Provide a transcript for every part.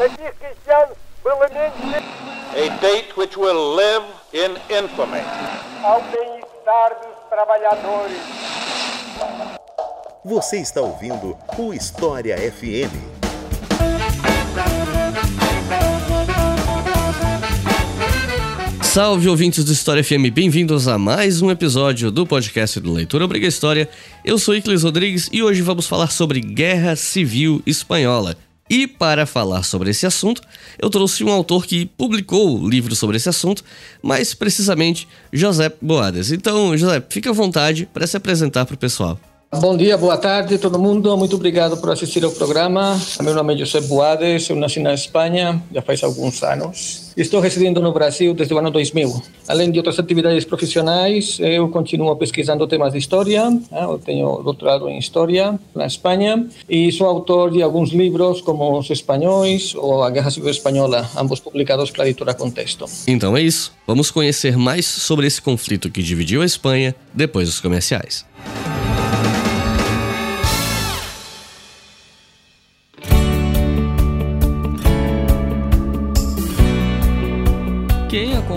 A date which will live in infamy. Ao bem-estar dos trabalhadores. Você está ouvindo o História FM. Salve ouvintes do História FM, bem-vindos a mais um episódio do podcast do Leitura Obriga História. Eu sou Iclis Rodrigues e hoje vamos falar sobre Guerra Civil Espanhola. E para falar sobre esse assunto, eu trouxe um autor que publicou livros sobre esse assunto, mais precisamente José Boades. Então, José, fique à vontade para se apresentar para o pessoal. Bom dia, boa tarde todo mundo. Muito obrigado por assistir ao programa. Meu nome é José Boades, eu nasci na Espanha já faz alguns anos. Estou residindo no Brasil desde o ano 2000. Além de outras atividades profissionais, eu continuo pesquisando temas de história. Eu tenho doutorado em História na Espanha e sou autor de alguns livros como Os Espanhóis ou A Guerra Civil Espanhola, ambos publicados pela editora Contexto. Então é isso. Vamos conhecer mais sobre esse conflito que dividiu a Espanha depois dos comerciais.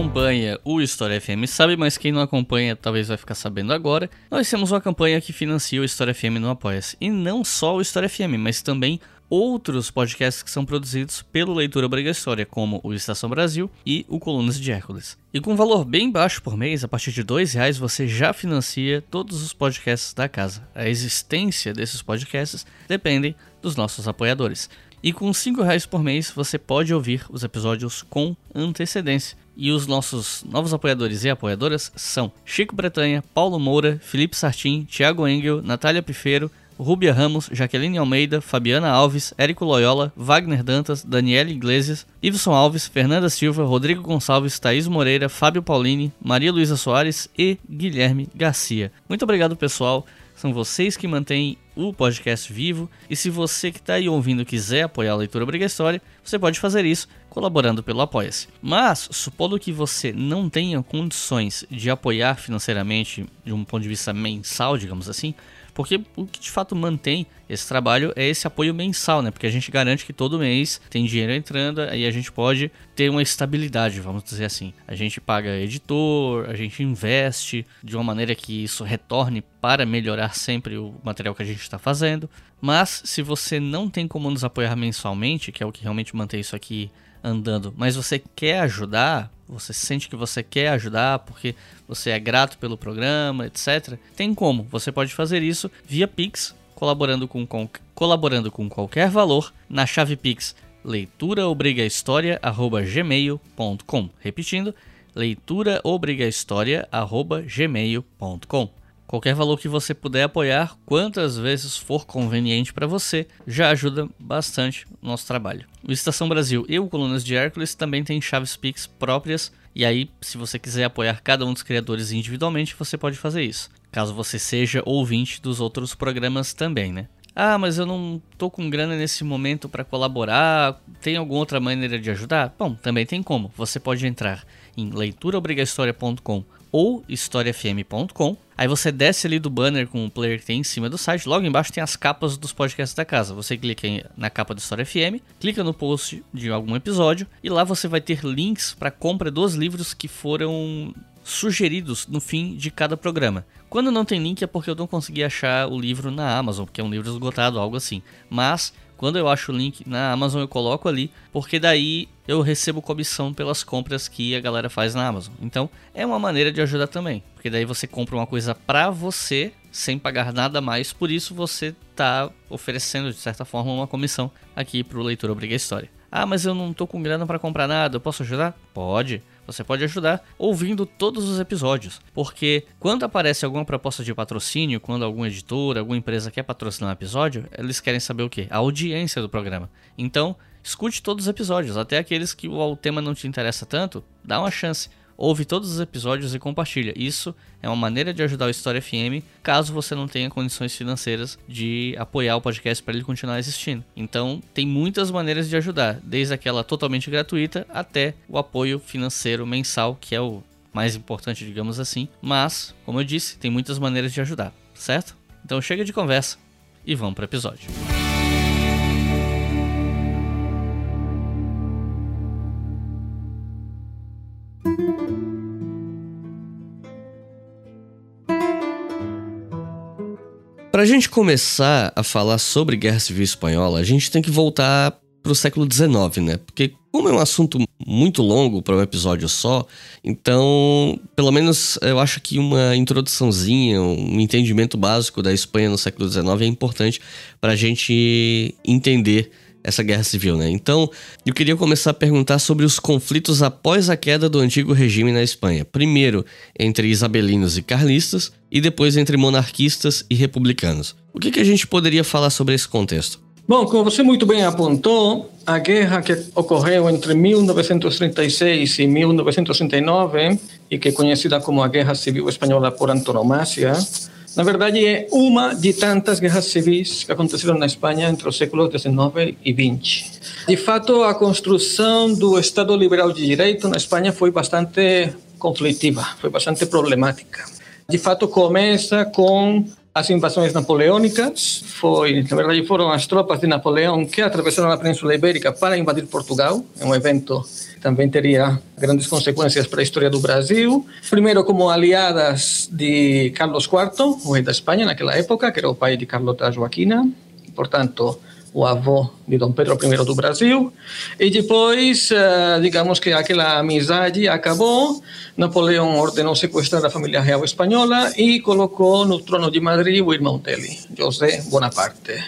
Acompanha o História FM sabe, mas quem não acompanha talvez vai ficar sabendo agora. Nós temos uma campanha que financia o História FM no Apoia-se. E não só o História FM, mas também outros podcasts que são produzidos pelo Leitura Obriga História, como o Estação Brasil e o Colunas de Hércules. E com um valor bem baixo por mês, a partir de R$ reais, você já financia todos os podcasts da casa. A existência desses podcasts depende dos nossos apoiadores. E com R$ reais por mês você pode ouvir os episódios com antecedência. E os nossos novos apoiadores e apoiadoras são Chico Bretanha, Paulo Moura, Felipe Sartin, Thiago Engel, Natália Pifeiro, Rúbia Ramos, Jaqueline Almeida, Fabiana Alves, Érico Loyola, Wagner Dantas, Daniela Iglesias, Iveson Alves, Fernanda Silva, Rodrigo Gonçalves, Thaís Moreira, Fábio Paulini, Maria Luísa Soares e Guilherme Garcia. Muito obrigado, pessoal. São vocês que mantêm o podcast vivo. E se você que está aí ouvindo quiser apoiar a leitura obrigatória, você pode fazer isso colaborando pelo Apoia-se. Mas, supondo que você não tenha condições de apoiar financeiramente de um ponto de vista mensal, digamos assim, porque o que de fato mantém esse trabalho é esse apoio mensal, né? Porque a gente garante que todo mês tem dinheiro entrando e a gente pode ter uma estabilidade, vamos dizer assim. A gente paga editor, a gente investe de uma maneira que isso retorne para melhorar sempre o material que a gente está fazendo. Mas se você não tem como nos apoiar mensalmente, que é o que realmente mantém isso aqui andando, mas você quer ajudar, você sente que você quer ajudar porque você é grato pelo programa, etc. Tem como. Você pode fazer isso via Pix, colaborando com, com colaborando com qualquer valor na chave Pix leituraobrigahistoria@gmail.com. Repetindo, leituraobrigahistoria@gmail.com. Qualquer valor que você puder apoiar, quantas vezes for conveniente para você, já ajuda bastante o nosso trabalho. O Estação Brasil e o Colunas de Hércules também têm chaves Pix próprias, e aí, se você quiser apoiar cada um dos criadores individualmente, você pode fazer isso. Caso você seja ouvinte dos outros programas também, né? Ah, mas eu não tô com grana nesse momento para colaborar. Tem alguma outra maneira de ajudar? Bom, também tem como. Você pode entrar em leituraobrigahistoria.com ou historiafm.com. Aí você desce ali do banner com o player que tem em cima do site. Logo embaixo tem as capas dos podcasts da casa. Você clica na capa do História FM, clica no post de algum episódio e lá você vai ter links para compra dos livros que foram sugeridos no fim de cada programa. Quando não tem link é porque eu não consegui achar o livro na Amazon, porque é um livro esgotado, algo assim. Mas quando eu acho o link na Amazon, eu coloco ali, porque daí eu recebo comissão pelas compras que a galera faz na Amazon. Então, é uma maneira de ajudar também, porque daí você compra uma coisa pra você sem pagar nada mais, por isso você tá oferecendo de certa forma uma comissão aqui pro leitor Obriga História. Ah, mas eu não tô com grana para comprar nada, eu posso ajudar? Pode. Você pode ajudar ouvindo todos os episódios, porque quando aparece alguma proposta de patrocínio, quando algum editor, alguma empresa quer patrocinar um episódio, eles querem saber o que? A audiência do programa. Então, escute todos os episódios, até aqueles que o tema não te interessa tanto, dá uma chance ouve todos os episódios e compartilha. Isso é uma maneira de ajudar o História FM, caso você não tenha condições financeiras de apoiar o podcast para ele continuar existindo. Então, tem muitas maneiras de ajudar, desde aquela totalmente gratuita até o apoio financeiro mensal, que é o mais importante, digamos assim. Mas, como eu disse, tem muitas maneiras de ajudar, certo? Então, chega de conversa e vamos para o episódio. Para a gente começar a falar sobre Guerra Civil Espanhola, a gente tem que voltar para o século XIX, né? Porque como é um assunto muito longo para um episódio só, então, pelo menos eu acho que uma introduçãozinha, um entendimento básico da Espanha no século XIX é importante para a gente entender essa guerra civil, né? Então, eu queria começar a perguntar sobre os conflitos após a queda do antigo regime na Espanha. Primeiro, entre isabelinos e carlistas, e depois entre monarquistas e republicanos. O que, que a gente poderia falar sobre esse contexto? Bom, como você muito bem apontou, a guerra que ocorreu entre 1936 e 1939, e que é conhecida como a Guerra Civil Espanhola por antonomasia, na verdade é uma de tantas guerras civis que aconteceram na Espanha entre os séculos XIX e XX. De fato, a construção do Estado liberal de direito na Espanha foi bastante conflitiva, foi bastante problemática. De fato, começa com as invasões napoleônicas foi, na verdade, foram as tropas de Napoleão que atravessaram a Península Ibérica para invadir Portugal. É um evento que também teria grandes consequências para a história do Brasil. Primeiro, como aliadas de Carlos IV, o rei da Espanha naquela época, que era o pai de Carlota Joaquina. Portanto, o avô de Dom Pedro I do Brasil. E depois, eh, digamos que aquela amizade acabou. Napoleão ordenou sequestrar a família real espanhola e colocou no trono de Madrid o irmão dele, José Bonaparte.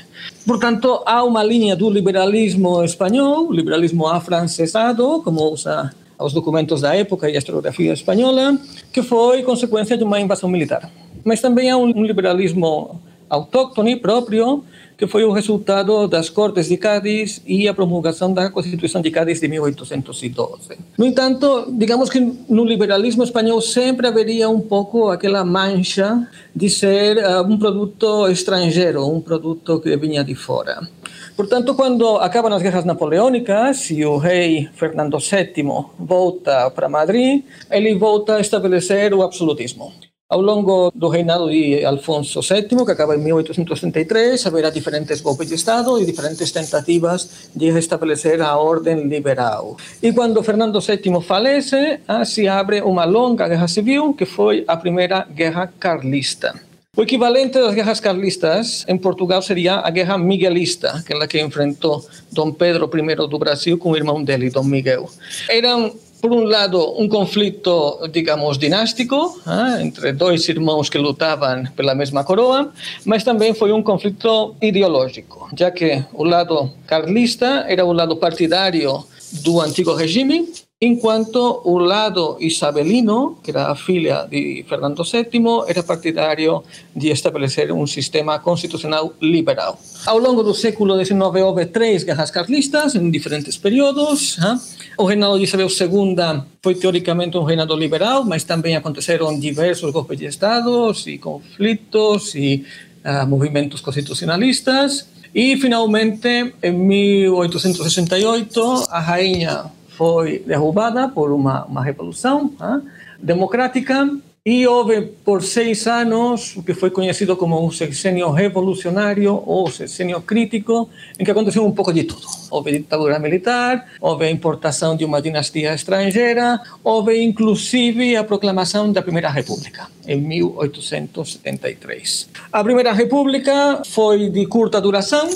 Portanto, há uma linha do liberalismo espanhol, liberalismo afrancesado, como usa os documentos da época e a historiografia espanhola, que foi consequência de uma invasão militar. Mas também há um liberalismo autóctone próprio, que foi o resultado das Cortes de Cádiz e a promulgação da Constituição de Cádiz de 1812. No entanto, digamos que no liberalismo espanhol sempre haveria um pouco aquela mancha de ser uh, um produto estrangeiro, um produto que vinha de fora. Portanto, quando acabam as guerras napoleônicas e o rei Fernando VII volta para Madrid, ele volta a estabelecer o absolutismo. Ao longo do reinado de Alfonso VII, que acaba em 1833, haverá diferentes golpes de Estado e diferentes tentativas de restabelecer a ordem liberal. E quando Fernando VII falece, se abre uma longa guerra civil, que foi a primeira guerra carlista. O equivalente das guerras carlistas em Portugal seria a guerra miguelista, aquela que enfrentou Dom Pedro I do Brasil com o irmão dele, Dom Miguel. Eram por um lado, um conflito, digamos, dinástico, ah, entre dois irmãos que lutavam pela mesma coroa, mas também foi um conflito ideológico, já que o lado carlista era o lado partidário do antigo regime enquanto o lado isabelino, que era a filha de Fernando VII, era partidário de estabelecer um sistema constitucional liberal. Ao longo do século XIX houve três guerras carlistas em diferentes períodos. O reinado de Isabel II foi teoricamente um reinado liberal, mas também aconteceram diversos golpes de Estado e conflitos e uh, movimentos constitucionalistas. E, finalmente, em 1868, a rainha foi derrubada por uma, uma revolução ah, democrática e houve por seis anos o que foi conhecido como um sexênio revolucionário ou sexênio crítico, em que aconteceu um pouco de tudo. Houve ditadura militar, houve a importação de uma dinastia estrangeira, houve inclusive a proclamação da Primeira República, em 1873. A Primeira República foi de curta duração,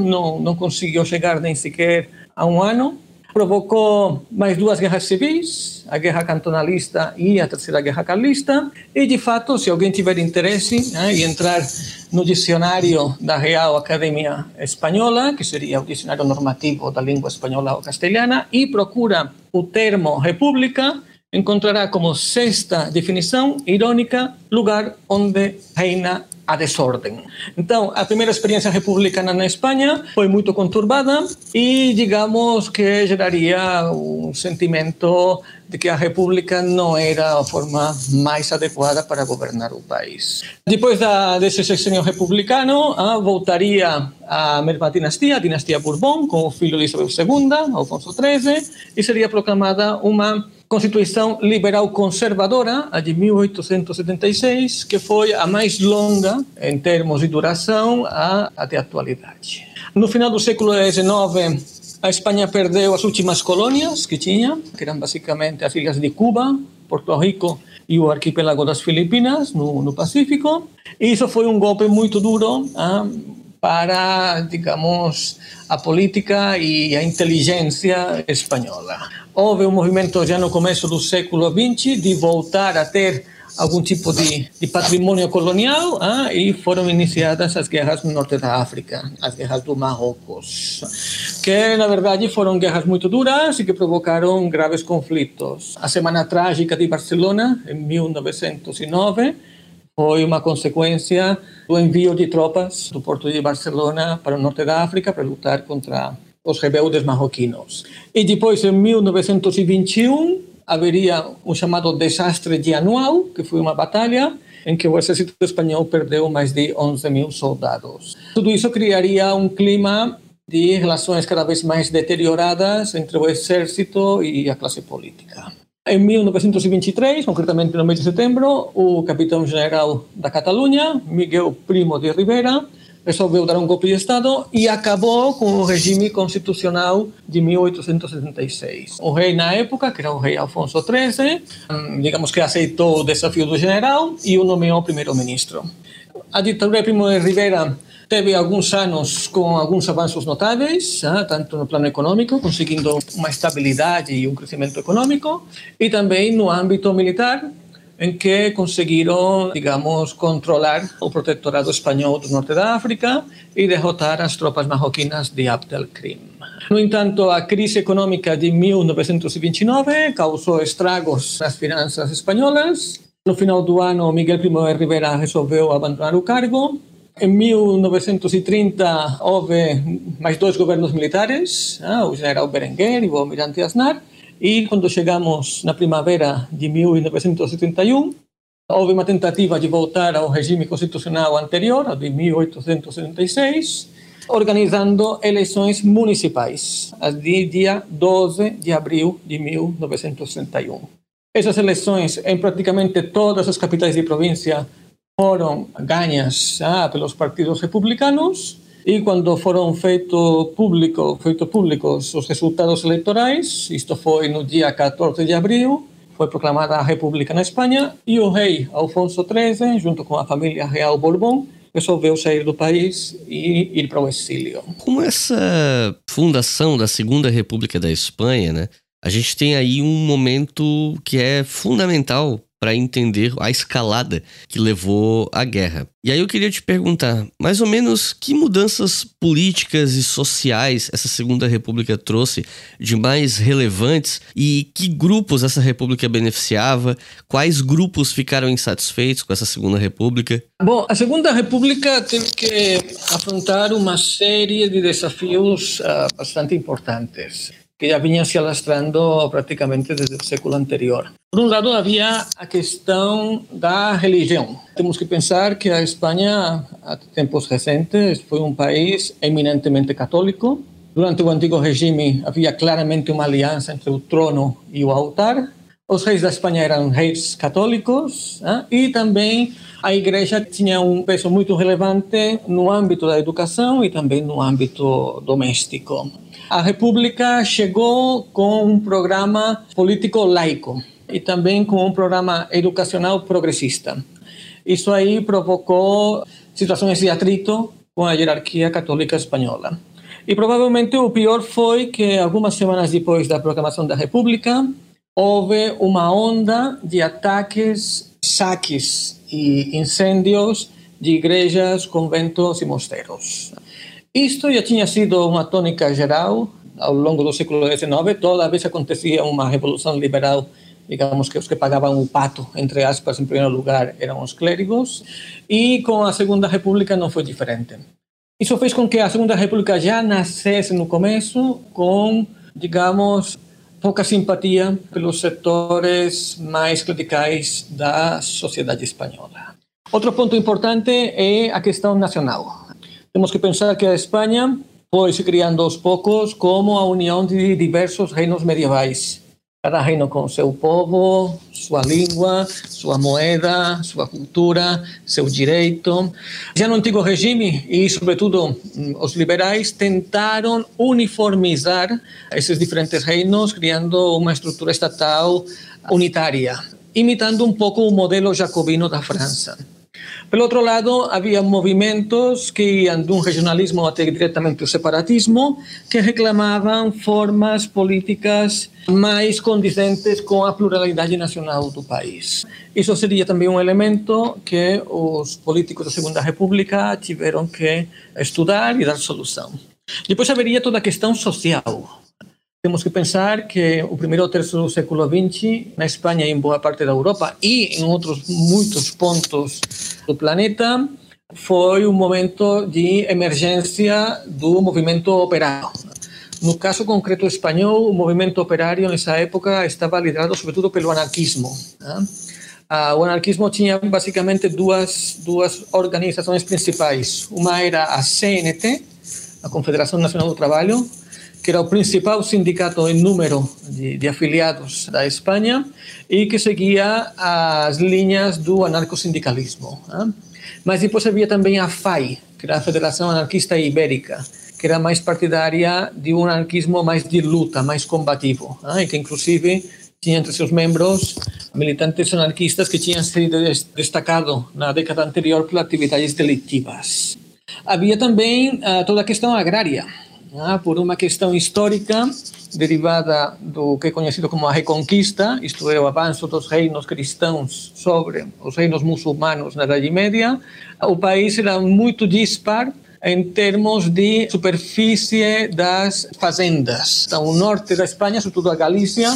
não, não conseguiu chegar nem sequer a um ano, provocou mais duas guerras civis, a guerra cantonalista e a terceira guerra carlista. E, de fato, se alguém tiver interesse né, em entrar no dicionário da Real Academia Espanhola, que seria o dicionário normativo da língua espanhola ou castelhana, e procura o termo república, encontrará como sexta definição irônica lugar onde reina a desordem. Então, a primeira experiência republicana na Espanha foi muito conturbada e, digamos, que geraria um sentimento de que a república não era a forma mais adequada para governar o país. Depois da, desse sexênio republicano, ah, voltaria a mesma dinastia, a dinastia Bourbon, com o filho de Isabel II, Alfonso XIII, e seria proclamada uma Constituição Liberal Conservadora, a de 1876, que foi a mais longa em termos de duração até a atualidade. No final do século XIX, a Espanha perdeu as últimas colônias que tinha, que eram basicamente as ilhas de Cuba, Porto Rico e o arquipélago das Filipinas, no, no Pacífico. E isso foi um golpe muito duro ah, para, digamos, a política e a inteligência espanhola. Houve um movimento já no começo do século XX de voltar a ter algum tipo de, de patrimônio colonial ah, e foram iniciadas as guerras no norte da África, as guerras do Marrocos, que na verdade foram guerras muito duras e que provocaram graves conflitos. A Semana Trágica de Barcelona, em 1909, foi uma consequência do envio de tropas do porto de Barcelona para o norte da África para lutar contra os rebeldes marroquinos. E depois, em 1921, haveria um chamado desastre de Anual, que foi uma batalha em que o exército espanhol perdeu mais de 11 mil soldados. Tudo isso criaria um clima de relações cada vez mais deterioradas entre o exército e a classe política. Em 1923, concretamente no mês de setembro, o capitão-general da Catalunha, Miguel Primo de Rivera, resolveu dar um golpe de Estado e acabou com o regime constitucional de 1876. O rei, na época, que era o rei Alfonso XIII, hum, digamos que aceitou o desafio do general e o nomeou primeiro-ministro. A ditadura de Primo de Rivera teve alguns anos com alguns avanços notáveis, ah, tanto no plano econômico, conseguindo uma estabilidade e um crescimento econômico, e também no âmbito militar, em que conseguiram, digamos, controlar o protetorado espanhol do norte da África e derrotar as tropas marroquinas de Abd el-Krim. No entanto, a crise econômica de 1929 causou estragos nas finanças espanholas. No final do ano, Miguel Primo de Rivera resolveu abandonar o cargo. Em 1930 houve mais dois governos militares, ah, o general Berenguer e o almirante Aznar, e quando chegamos na primavera de 1971, houve uma tentativa de voltar ao regime constitucional anterior, de 1876, organizando eleições municipais, de dia 12 de abril de 1961. Essas eleições, em praticamente todas as capitais de província, foram ganhas pelos partidos republicanos e quando foram feito público, feito públicos os resultados eleitorais, isto foi no dia 14 de abril, foi proclamada a República na Espanha e o rei Alfonso XIII, junto com a família real Bourbon, resolveu sair do país e ir para o exílio. Como essa fundação da Segunda República da Espanha, né? A gente tem aí um momento que é fundamental para entender a escalada que levou à guerra. E aí eu queria te perguntar, mais ou menos que mudanças políticas e sociais essa Segunda República trouxe de mais relevantes e que grupos essa república beneficiava? Quais grupos ficaram insatisfeitos com essa Segunda República? Bom, a Segunda República teve que afrontar uma série de desafios uh, bastante importantes que já vinha se alastrando praticamente desde o século anterior. Por um lado, havia a questão da religião. Temos que pensar que a Espanha, há tempos recentes, foi um país eminentemente católico. Durante o antigo regime, havia claramente uma aliança entre o trono e o altar. Os reis da Espanha eram reis católicos né? e também a igreja tinha um peso muito relevante no âmbito da educação e também no âmbito doméstico. A República chegou com um programa político laico e também com um programa educacional progressista. Isso aí provocou situações de atrito com a hierarquia católica espanhola. E provavelmente o pior foi que algumas semanas depois da proclamação da República, houve uma onda de ataques, saques e incêndios de igrejas, conventos e mosteiros. Isto já tinha sido uma tônica geral ao longo do século XIX. Toda vez acontecia uma revolução liberal, digamos que os que pagavam o pato, entre aspas, em primeiro lugar, eram os clérigos. E com a Segunda República não foi diferente. Isso fez com que a Segunda República já nascesse no começo com, digamos, pouca simpatia pelos setores mais clericais da sociedade espanhola. Outro ponto importante é a questão nacional. Temos que pensar que a Espanha foi se criando aos poucos como a união de diversos reinos medievais. Cada reino com seu povo, sua língua, sua moeda, sua cultura, seu direito. Já no antigo regime, e sobretudo os liberais, tentaram uniformizar esses diferentes reinos, criando uma estrutura estatal unitária. imitando um pouco o modelo jacobino da França. Pelo outro lado, havia movimentos que iam de um regionalismo até diretamente o separatismo, que reclamavam formas políticas mais condizentes com a pluralidade nacional do país. Isso seria também um elemento que os políticos da Segunda República tiveram que estudar e dar solução. Depois haveria toda a questão social. Temos que pensar que o primeiro terço do século XX, na Espanha e em boa parte da Europa e em outros muitos pontos do planeta, foi um momento de emergência do movimento operário. No caso concreto espanhol, o movimento operário nessa época estava liderado sobretudo pelo anarquismo. Né? o anarquismo tinha basicamente duas, duas organizações principais. Uma era a CNT, a Confederação Nacional do Trabalho, que era o principal sindicato em número de, de, afiliados da Espanha e que seguia as linhas do anarcosindicalismo. Né? Mas depois havia também a FAI, que era a Federação Anarquista Ibérica, que era mais partidária de um anarquismo mais de luta, mais combativo, né? e que inclusive tinha entre seus membros militantes anarquistas que tinham sido destacados na década anterior por atividades delictivas. Havia também uh, toda a questão agrária, ah, por uma questão histórica derivada do que é conhecido como a Reconquista, isto é, o avanço dos reinos cristãos sobre os reinos muçulmanos na Idade Média, o país era muito dispar em termos de superfície das fazendas. Então, o norte da Espanha, sobretudo a Galícia,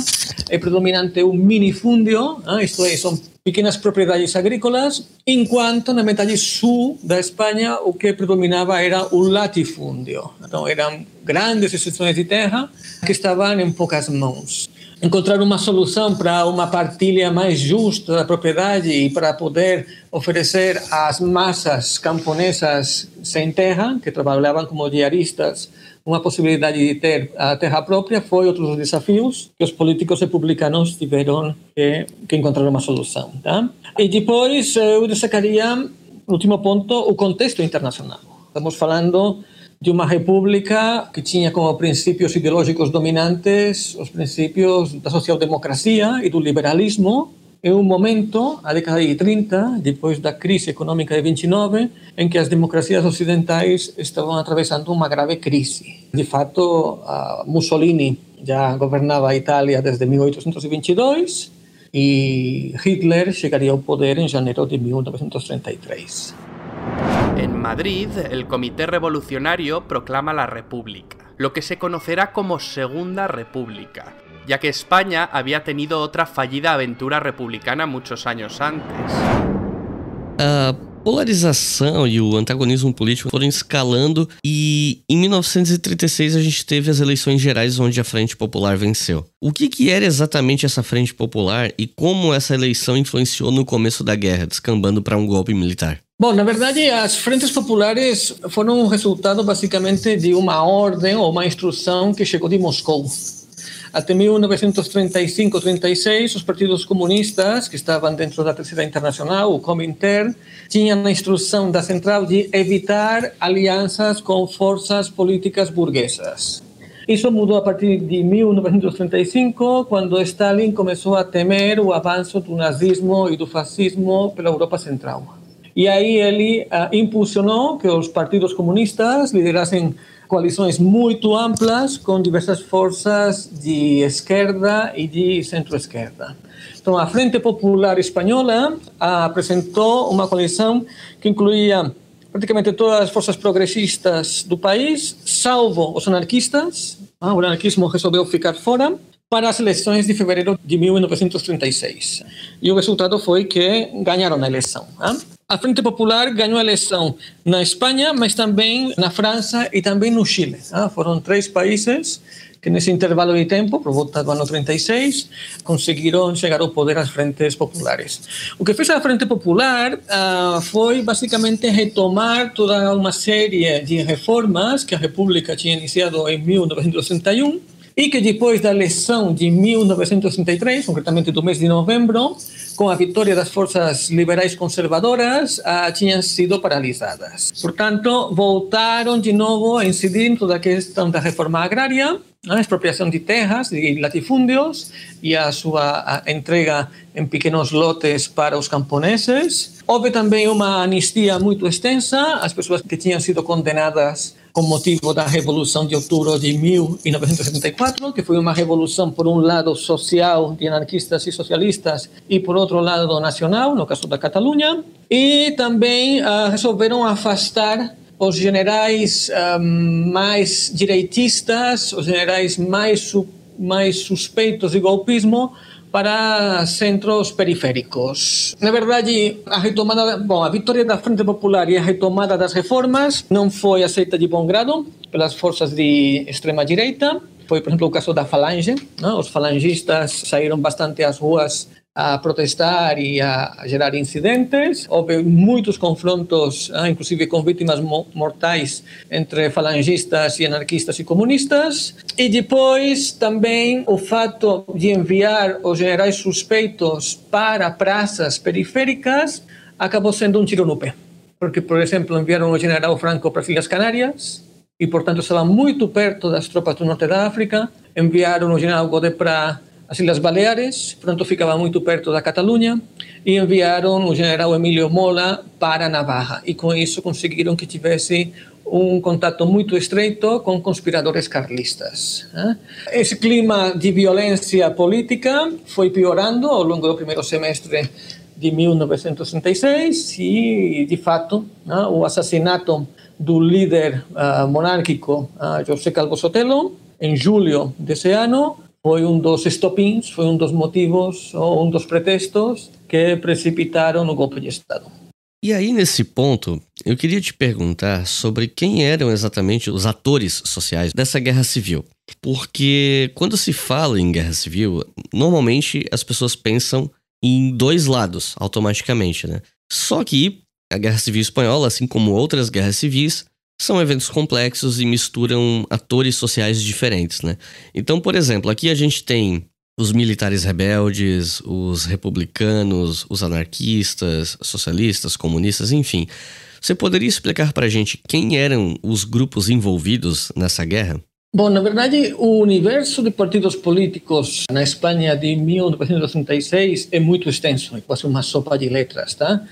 é predominante o minifúndio, ah, isto é, são pequenas propriedades agrícolas, enquanto na metade sul da Espanha o que predominava era o latifúndio. Então eram grandes extensões de terra que estavam em poucas mãos. Encontrar uma solução para uma partilha mais justa da propriedade e para poder oferecer às massas camponesas sem terra, que trabalhavam como diaristas, uma possibilidade de ter a terra própria foi outro dos desafios que os políticos republicanos tiveram que, que encontrar uma solução. Tá? E depois eu destacaria, último ponto, o contexto internacional. Estamos falando de uma república que tinha como princípios ideológicos dominantes os princípios da social-democracia e do liberalismo, é um momento, a década de 30, depois da crise econômica de 29, em que as democracias ocidentais estavam atravessando uma grave crise. De fato, Mussolini já governava a Itália desde 1822 e Hitler chegaria ao poder em janeiro de 1933. En Madrid, el Comité Revolucionario proclama la República, lo que se conocerá como Segunda República, ya que España había tenido otra fallida aventura republicana muchos años antes. A polarização e o antagonismo político foram escalando e em 1936 a gente teve as eleições gerais onde a Frente Popular venceu. O que, que era exatamente essa Frente Popular e como essa eleição influenciou no começo da guerra, descambando para um golpe militar? Bom, na verdade, as frentes populares foram um resultado basicamente de uma ordem ou uma instrução que chegou de Moscou. Até 1935-36, os partidos comunistas, que estavam dentro da Terceira Internacional, o Comintern, tinham a instrução da central de evitar alianças com forças políticas burguesas. Isso mudou a partir de 1935, quando Stalin começou a temer o avanço do nazismo e do fascismo pela Europa Central. E aí ele uh, impulsionou que os partidos comunistas liderassem coalições muito amplas com diversas forças de esquerda e de centro-esquerda. Então, a Frente Popular Espanhola apresentou uma coalição que incluía praticamente todas as forças progressistas do país, salvo os anarquistas. Ah, o anarquismo resolveu ficar fora para as eleições de fevereiro de 1936. E o resultado foi que ganharam a eleição. Ah? a Frente Popular ganhou a eleição na Espanha, mas também na França e também no Chile. Ah, foram três países que nesse intervalo de tempo, por volta do ano 36, conseguiram chegar ao poder as frentes populares. O que fez a Frente Popular ah, foi basicamente retomar toda uma série de reformas que a República tinha iniciado em 1961 e que depois da eleição de 1963, concretamente do mês de novembro, com a vitória das forças liberais conservadoras, ah, tinham sido paralisadas. Portanto, voltaram de novo a incidir em toda a questão da reforma agrária a expropriação de terras, de latifúndios e a sua a entrega em pequenos lotes para os camponeses. Houve também uma anistia muito extensa às pessoas que tinham sido condenadas com motivo da Revolução de Outubro de 1974, que foi uma revolução, por um lado, social, de anarquistas e socialistas, e por outro lado, nacional, no caso da Catalunha. E também uh, resolveram afastar os generais um, mais direitistas, os generais mais, mais suspeitos de golpismo, para centros periféricos. Na verdade, a retomada, bom, a vitória da Frente Popular e a retomada das reformas não foi aceita de bom grado pelas forças de extrema direita. Foi, por exemplo, o caso da Falange. Não? Os falangistas saíram bastante às ruas a protestar e a gerar incidentes. Houve muitos confrontos, ah, inclusive com vítimas mortais entre falangistas e anarquistas e comunistas. E depois também o fato de enviar os generais suspeitos para praças periféricas acabou sendo um tiro no pé. Porque, por exemplo, enviaram o general Franco para as Ilhas Canárias e, portanto, estava muito perto das tropas do norte da África. Enviaram o general Godet para as Ilhas Baleares, portanto ficava muito perto da Catalunha, e enviaram o general Emílio Mola para Navarra. E com isso conseguiram que tivesse um contato muito estreito com conspiradores carlistas. Esse clima de violência política foi piorando ao longo do primeiro semestre de 1966 e, de fato, o assassinato do líder uh, monárquico uh, José Calvo Sotelo, em julho desse ano, foi um dos estopins, foi um dos motivos ou um dos pretextos que precipitaram o golpe de Estado. E aí, nesse ponto, eu queria te perguntar sobre quem eram exatamente os atores sociais dessa guerra civil. Porque quando se fala em guerra civil, normalmente as pessoas pensam em dois lados, automaticamente, né? Só que a Guerra Civil Espanhola, assim como outras guerras civis, são eventos complexos e misturam atores sociais diferentes, né? Então, por exemplo, aqui a gente tem os militares rebeldes, os republicanos, os anarquistas, socialistas, comunistas, enfim. Você poderia explicar para a gente quem eram os grupos envolvidos nessa guerra? Bom, na verdade, o universo de partidos políticos na Espanha de 1936 é muito extenso, é quase uma sopa de letras, tá?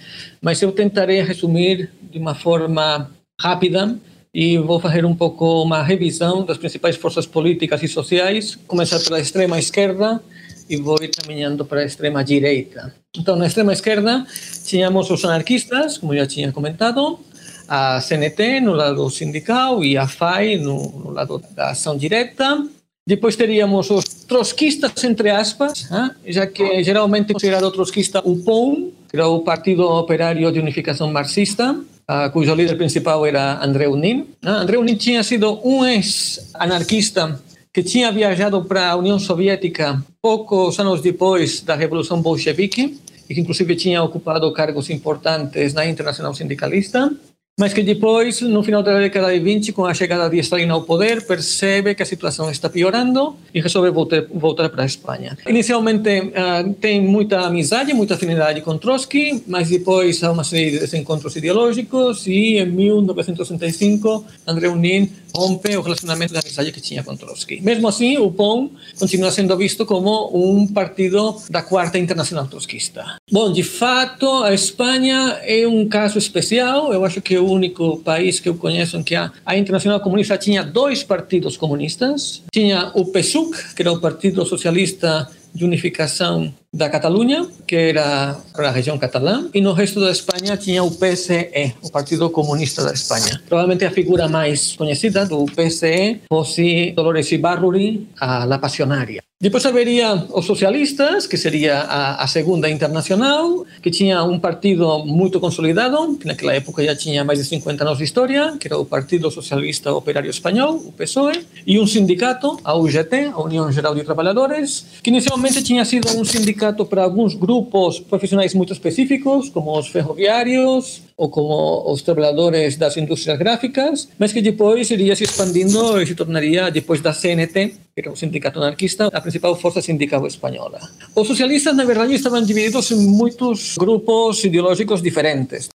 Mas eu tentarei resumir de uma forma rápida e vou fazer um pouco uma revisão das principais forças políticas e sociais, começar pela extrema esquerda e vou ir caminhando para a extrema direita. Então, na extrema esquerda, tínhamos os anarquistas, como já tinha comentado, a CNT no lado sindical e a FAI no, no lado da ação direta. Depois teríamos os trotskistas, entre aspas, já que geralmente considerado trotskista o POUM, que era o Partido Operário de Unificação Marxista, uh, cujo líder principal era André Unin. Uh, André Unin tinha sido um ex-anarquista que tinha viajado para a União Soviética poucos anos depois da Revolução Bolchevique e que inclusive tinha ocupado cargos importantes na Internacional Sindicalista mas que depois, no final da década de 20, com a chegada de Stalin ao poder, percebe que a situação está piorando e resolve voltar, voltar para a Espanha. Inicialmente uh, tem muita amizade, muita afinidade com Trotsky, mas depois há uma série de desencontros ideológicos e em 1965 André Unin rompe o relacionamento de amizade que tinha com Trotsky. Mesmo assim, o POM continua sendo visto como um partido da quarta internacional trotskista. Bom, de fato, a Espanha é um caso especial. Eu acho que o único país que eu conheço em que a, a Internacional Comunista tinha dois partidos comunistas. Tinha o PSUC, que era o Partido Socialista de Unificação da Catalunha, que era a região catalã, e no resto da Espanha tinha o PSE, o Partido Comunista da Espanha. Provavelmente a figura mais conhecida do PSE fosse Dolores Ibarruri, a La Passionaria. Depois haveria os socialistas, que seria a, a, segunda internacional, que tinha um partido muito consolidado, que naquela época já tinha mais de 50 anos de história, que era o Partido Socialista Operário Espanhol, o PSOE, e um sindicato, a UGT, a União Geral de Trabalhadores, que inicialmente tinha sido um sindicato para alguns grupos profissionais muito específicos, como os ferroviários, ou como os trabalhadores das indústrias gráficas, mas que depois iria se expandindo e se tornaria, depois da CNT, que era um sindicato anarquista, a principal força sindical espanhola. Os socialistas, na verdade, estavam divididos em muitos grupos ideológicos diferentes.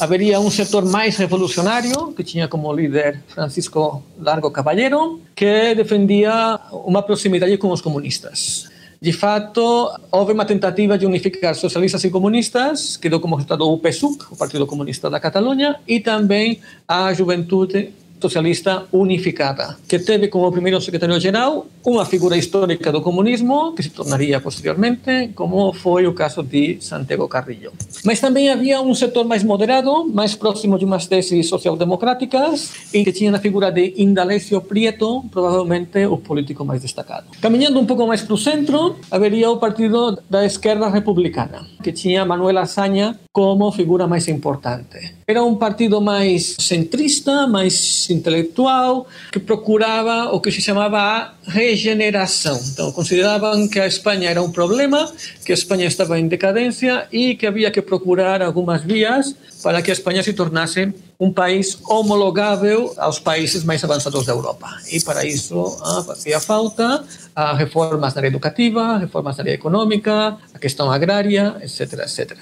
Haveria um setor mais revolucionário, que tinha como líder Francisco Largo Caballero, que defendia uma proximidade com os comunistas. De fato, houve uma tentativa de unificar socialistas e comunistas, que deu como resultado o PSUC, o Partido Comunista da Catalunha, e também a Juventude Socialista Unificada, que teve como primeiro secretário-geral uma figura histórica do comunismo, que se tornaria posteriormente, como foi o caso de Santiago Carrillo. Mas também havia um setor mais moderado, mais próximo de umas teses social-democráticas, e que tinha a figura de Indalecio Prieto, provavelmente o político mais destacado. Caminhando um pouco mais para o centro, haveria o Partido da Esquerda Republicana, que tinha Manuel Azaña como figura mais importante. Era um partido mais centrista, mais intelectual, que procurava o que se chamava a regeneração. Então, consideravam que a Espanha era um problema, que a Espanha estava em decadência e que havia que procurar algumas vias para que a Espanha se tornasse um país homologável aos países mais avançados da Europa. E para isso ah, fazia falta ah, reformas na área educativa, reformas na área econômica, a questão agrária, etc, etc.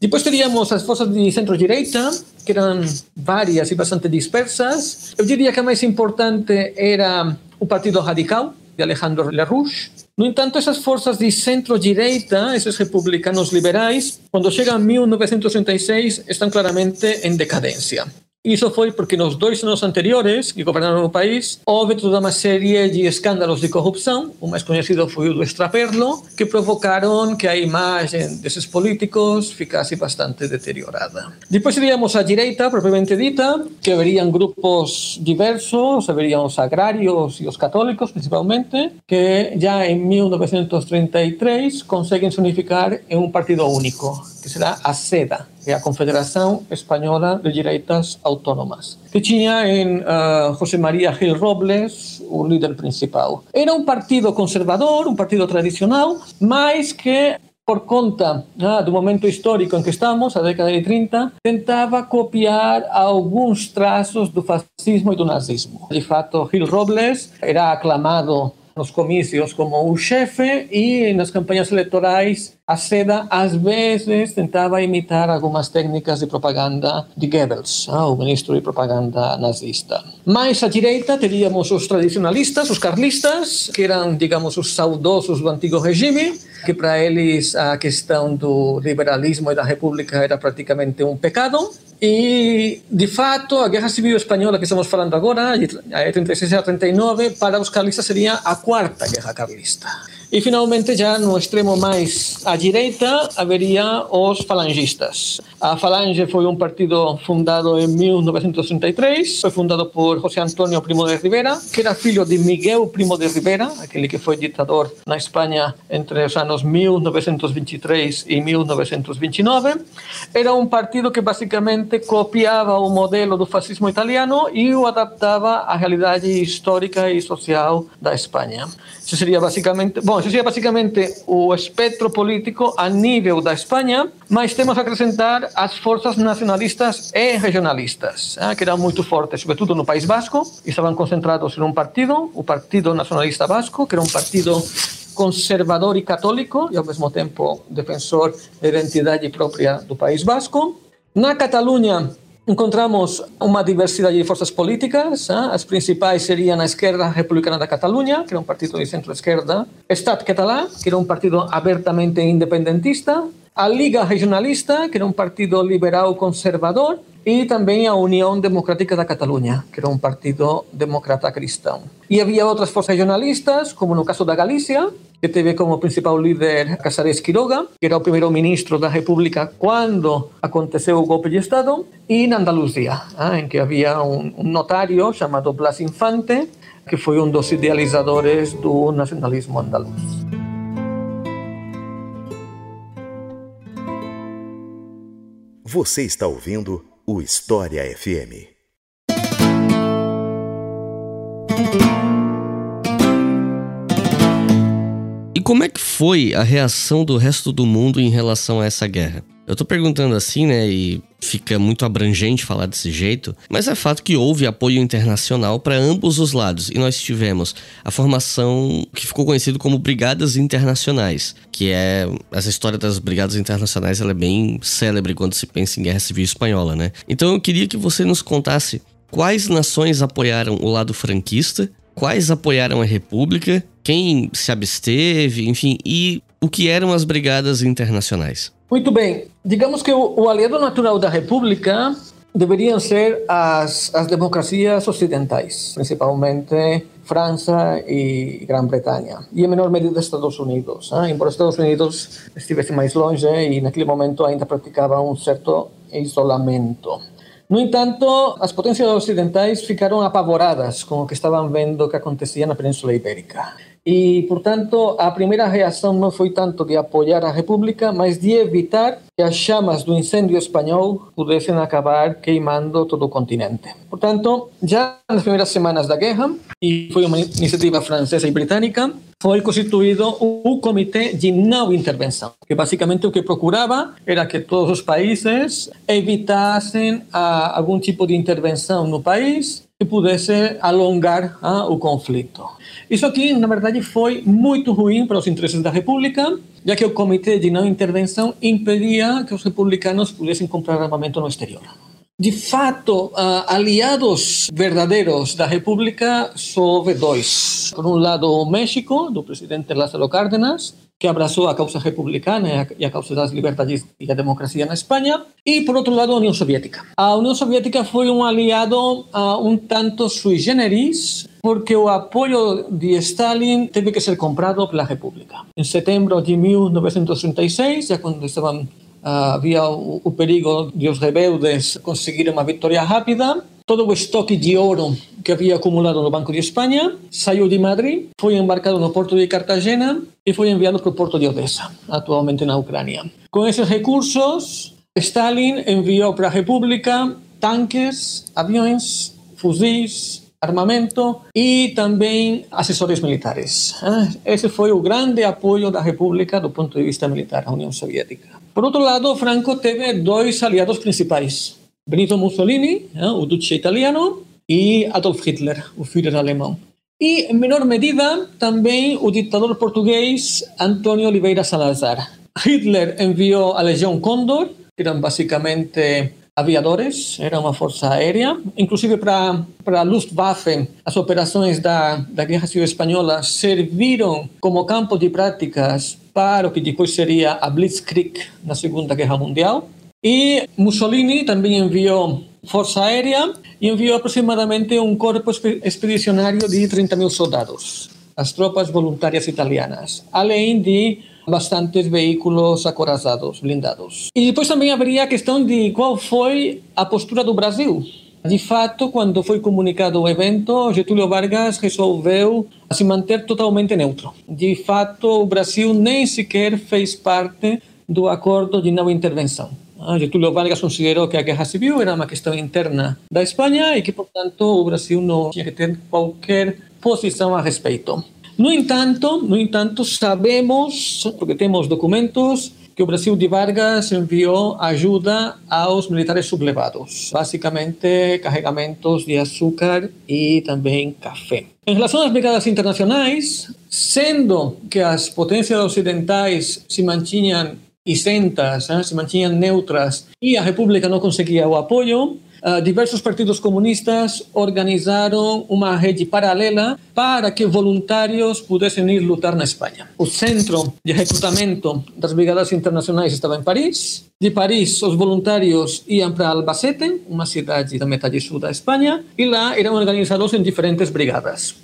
Depois teríamos as forças de centro-direita, que eram várias e bastante dispersas. Eu diria que a mais importante era o Partido Radical, de Alejandro Lerrouche. No entanto, essas forças de centro-direita, esses republicanos liberais, quando chegam em 1936, estão claramente em decadência. Isso foi porque nos dois anos anteriores que governaram o país houve toda uma série de escândalos de corrupção, o mais conhecido foi o do Extraperlo, que provocaram que a imagem desses políticos ficasse bastante deteriorada. Depois teríamos a direita, propriamente dita, que haveriam grupos diversos, haveriam os agrários e os católicos, principalmente, que já em 1933 conseguem se unificar em um partido único, que será a SEDA, é a Confederação Espanhola de Direitas Autónomas, que tinha em uh, José María Gil Robles o líder principal. Era um partido conservador, um partido tradicional, mas que por conta ah, do momento histórico em que estamos, a década de 30, tentava copiar alguns traços do fascismo e do nazismo. De fato, Gil Robles era aclamado nos comícios como o chefe e nas campanhas eleitorais a seda às vezes tentava imitar algumas técnicas de propaganda de Goebbels, ah, o ministro de propaganda nazista. Mais à direita teríamos os tradicionalistas, os carlistas, que eram, digamos, os saudosos do antigo regime, que para eles a questão do liberalismo e da república era praticamente um pecado. E, de fato, a Guerra Civil Espanhola que estamos falando agora, de 36 a 39, para os carlistas seria a quarta Guerra Carlista. E, finalmente, já no extremo mais à direita, haveria os falangistas. A Falange foi um partido fundado em 1933, foi fundado por José Antonio Primo de Rivera, que era filho de Miguel Primo de Rivera, aquele que foi ditador na Espanha entre os anos 1923 e 1929. Era um partido que basicamente copiava o modelo do fascismo italiano e o adaptava à realidade histórica e social da Espanha. Isso seria basicamente, bom, isso seria basicamente o espectro político a nível da Espanha, mas temos a acrescentar as forças nacionalistas e regionalistas, eh, que eram muito fortes, sobretudo no País Basco, e estavam concentrados em um partido, o Partido Nacionalista Vasco, que era um partido conservador e católico, e ao mesmo tempo defensor da identidade própria do País Basco. Na Catalunha, encontramos uma diversidade de forças políticas. Eh? As principais seriam a Esquerda Republicana da Catalunha, que era um partido de centro-esquerda, Estat Català, que era um partido abertamente independentista, a Liga Regionalista, que era um partido liberal conservador, e também a União Democrática da Catalunha, que era um partido democrata cristão. E havia outras forças regionalistas, como no caso da Galícia, que teve como principal líder Casares Quiroga, que era o primeiro ministro da República quando aconteceu o golpe de Estado, e na Andaluzia, ah, em que havia um notário chamado Blas Infante, que foi um dos idealizadores do nacionalismo andaluz. Você está ouvindo o História FM. E como é que foi a reação do resto do mundo em relação a essa guerra? Eu tô perguntando assim, né? E fica muito abrangente falar desse jeito, mas é fato que houve apoio internacional para ambos os lados e nós tivemos a formação que ficou conhecido como Brigadas Internacionais, que é essa história das Brigadas Internacionais, ela é bem célebre quando se pensa em Guerra Civil Espanhola, né? Então eu queria que você nos contasse quais nações apoiaram o lado franquista, quais apoiaram a República, quem se absteve, enfim, e o que eram as brigadas internacionais. Muito bem. Digamos que o, o aliado natural da República deveriam ser as, as democracias ocidentais, principalmente França e Grã-Bretanha, e em menor medida Estados Unidos. Eh? Embora Estados Unidos estivesse mais longe e naquele momento ainda praticava um certo isolamento. No entanto, as potências ocidentais ficaram apavoradas com o que estavam vendo que acontecia na Península Ibérica. E, portanto, a primeira reação não foi tanto de apoiar a República, mas de evitar que as chamas do incêndio espanhol pudessem acabar queimando todo o continente. Portanto, já nas primeiras semanas da guerra, e foi uma iniciativa francesa e britânica, foi constituído o Comitê de Não Intervenção, que basicamente o que procurava era que todos os países evitassem ah, algum tipo de intervenção no país que pudesse alongar ah, o conflito. Isso aqui, na verdade, foi muito ruim para os interesses da República, já que o Comitê de Não Intervenção impedia que os republicanos pudessem comprar armamento no exterior. De fato, uh, aliados verdadeiros da República só houve dois. Por um lado, o México, do presidente Lázaro Cárdenas, que abraçou a causa republicana e a causa das liberdades e da democracia na Espanha, e por outro lado a União Soviética. A União Soviética foi um aliado uh, um tanto sui generis, porque o apoio de Stalin teve que ser comprado pela República. Em setembro de 1936, já quando estavam Uh, havia o, perigo de os rebeldes conseguirem uma vitória rápida. Todo o estoque de ouro que havia acumulado no Banco de Espanha saiu de Madrid, foi embarcado no porto de Cartagena e foi enviado para o porto de Odessa, atualmente na Ucrânia. Com esses recursos, Stalin enviou para a República tanques, aviões, fuzis, armamento e também assessores militares. Esse foi o grande apoio da República do ponto de vista militar, a União Soviética. Por outro lado, Franco teve dois aliados principais: Benito Mussolini, o duce italiano, e Adolf Hitler, o Führer alemão. E, em menor medida, também o ditador português Antônio Oliveira Salazar. Hitler enviou a Legião Condor, que eram basicamente aviadores, era uma força aérea, inclusive para a Luftwaffe, as operações da, da Guerra Civil Espanhola serviram como campo de práticas para o que depois seria a Blitzkrieg na Segunda Guerra Mundial. E Mussolini também enviou força aérea e enviou aproximadamente um corpo expedicionário de 30 mil soldados, as tropas voluntárias italianas, além de bastantes veículos acorazados, blindados. E depois também haveria a questão de qual foi a postura do Brasil. De fato, quando foi comunicado o evento, Getúlio Vargas resolveu se manter totalmente neutro. De fato, o Brasil nem sequer fez parte do acordo de não intervenção. Getúlio Vargas considerou que a guerra civil era uma questão interna da Espanha e que, portanto, o Brasil não tinha que ter qualquer posição a respeito. No entanto, no entanto, sabemos, porque temos documentos, que o Brasil de Vargas enviou ajuda aos militares sublevados, basicamente carregamentos de açúcar e também café. Em relação às brigadas internacionais, sendo que as potências ocidentais se mantinham isentas, eh, se mantinham neutras e a República não conseguia o apoio, Uh, diversos partidos comunistas organizaram uma rede paralela para que voluntários pudessem ir lutar na Espanha. O centro de recrutamento das brigadas internacionais estava em Paris. De Paris, os voluntários iam para Albacete, uma cidade da metade sul da Espanha, e lá eram organizados em diferentes brigadas.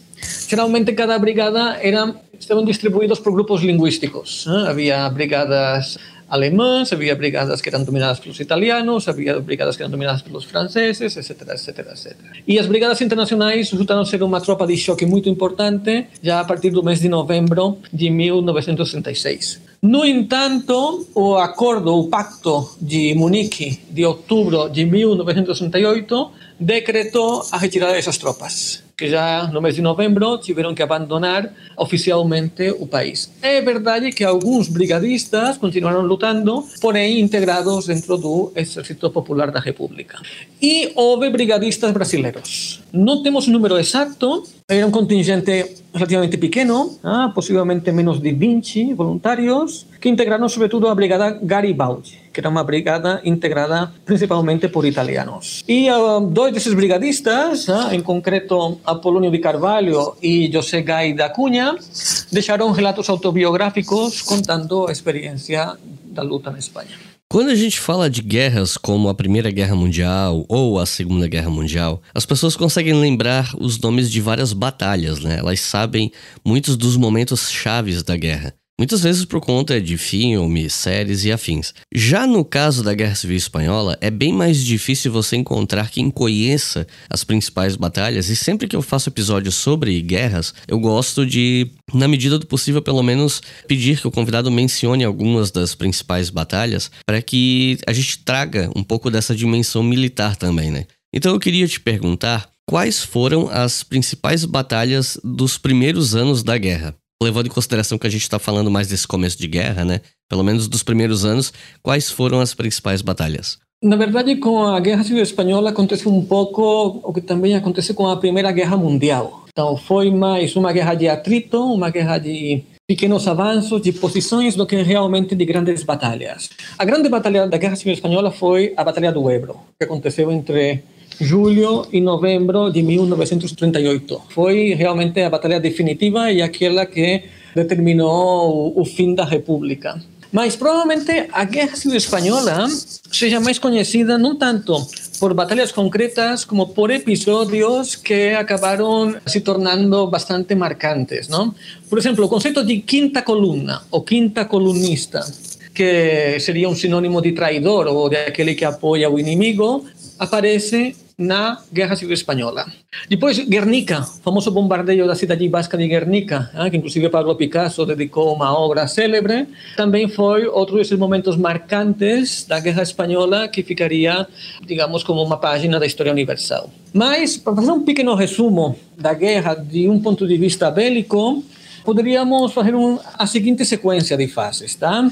Geralmente cada brigada era, estavam distribuídos por grupos linguísticos. ¿eh? Havia brigadas alemãs, havia brigadas que eram dominadas pelos italianos, havia brigadas que eram dominadas pelos franceses, etc, etc, etc. E as brigadas internacionais resultaram ser uma tropa de choque muito importante já a partir do mês de novembro de 1966. No entanto, o acordo, o pacto de Munique de outubro de 1968 decretou a retirada dessas tropas que já no mês de novembro tiveram que abandonar oficialmente o país. É verdade que alguns brigadistas continuaram lutando, porém integrados dentro do Exército Popular da República. E houve brigadistas brasileiros. Não temos o número exato, era um contingente relativamente pequeno, ah, possivelmente menos de 20 voluntários, que integraram sobretudo a Brigada Garibaldi, que era uma brigada integrada principalmente por italianos. E uh, dois desses brigadistas, uh, em concreto Apolônio de Carvalho e José Gai da Cunha, deixaram relatos autobiográficos contando a experiência da luta na Espanha. Quando a gente fala de guerras como a Primeira Guerra Mundial ou a Segunda Guerra Mundial, as pessoas conseguem lembrar os nomes de várias batalhas, né? Elas sabem muitos dos momentos chaves da guerra. Muitas vezes por conta de filmes, séries e afins. Já no caso da Guerra Civil Espanhola, é bem mais difícil você encontrar quem conheça as principais batalhas, e sempre que eu faço episódios sobre guerras, eu gosto de, na medida do possível, pelo menos pedir que o convidado mencione algumas das principais batalhas, para que a gente traga um pouco dessa dimensão militar também, né? Então eu queria te perguntar quais foram as principais batalhas dos primeiros anos da guerra levando em consideração que a gente está falando mais desse começo de guerra, né? Pelo menos dos primeiros anos, quais foram as principais batalhas? Na verdade, com a Guerra Civil Espanhola acontece um pouco o que também aconteceu com a Primeira Guerra Mundial. Então, foi mais uma guerra de atrito, uma guerra de pequenos avanços, de posições, do que realmente de grandes batalhas. A grande batalha da Guerra Civil Espanhola foi a Batalha do Ebro, que aconteceu entre julho e novembro de 1938. Foi realmente a batalha definitiva e aquela que determinou o, fim da República. Mas provavelmente a Guerra Civil Espanhola seja mais conhecida não tanto por batalhas concretas como por episódios que acabaram se tornando bastante marcantes, não? Por exemplo, o conceito de quinta coluna ou quinta colunista, que seria um sinônimo de traidor ou de aquele que apoia o inimigo, aparece na Guerra Civil Espanhola. Depois, Guernica, famoso bombardeio da cidade basca de Guernica, que inclusive Pablo Picasso dedicou uma obra célebre, também foi outro desses momentos marcantes da Guerra Espanhola que ficaria, digamos, como uma página da história universal. Mas, para fazer um pequeno resumo da guerra de um ponto de vista bélico, poderíamos fazer um, a seguinte sequência de fases, tá?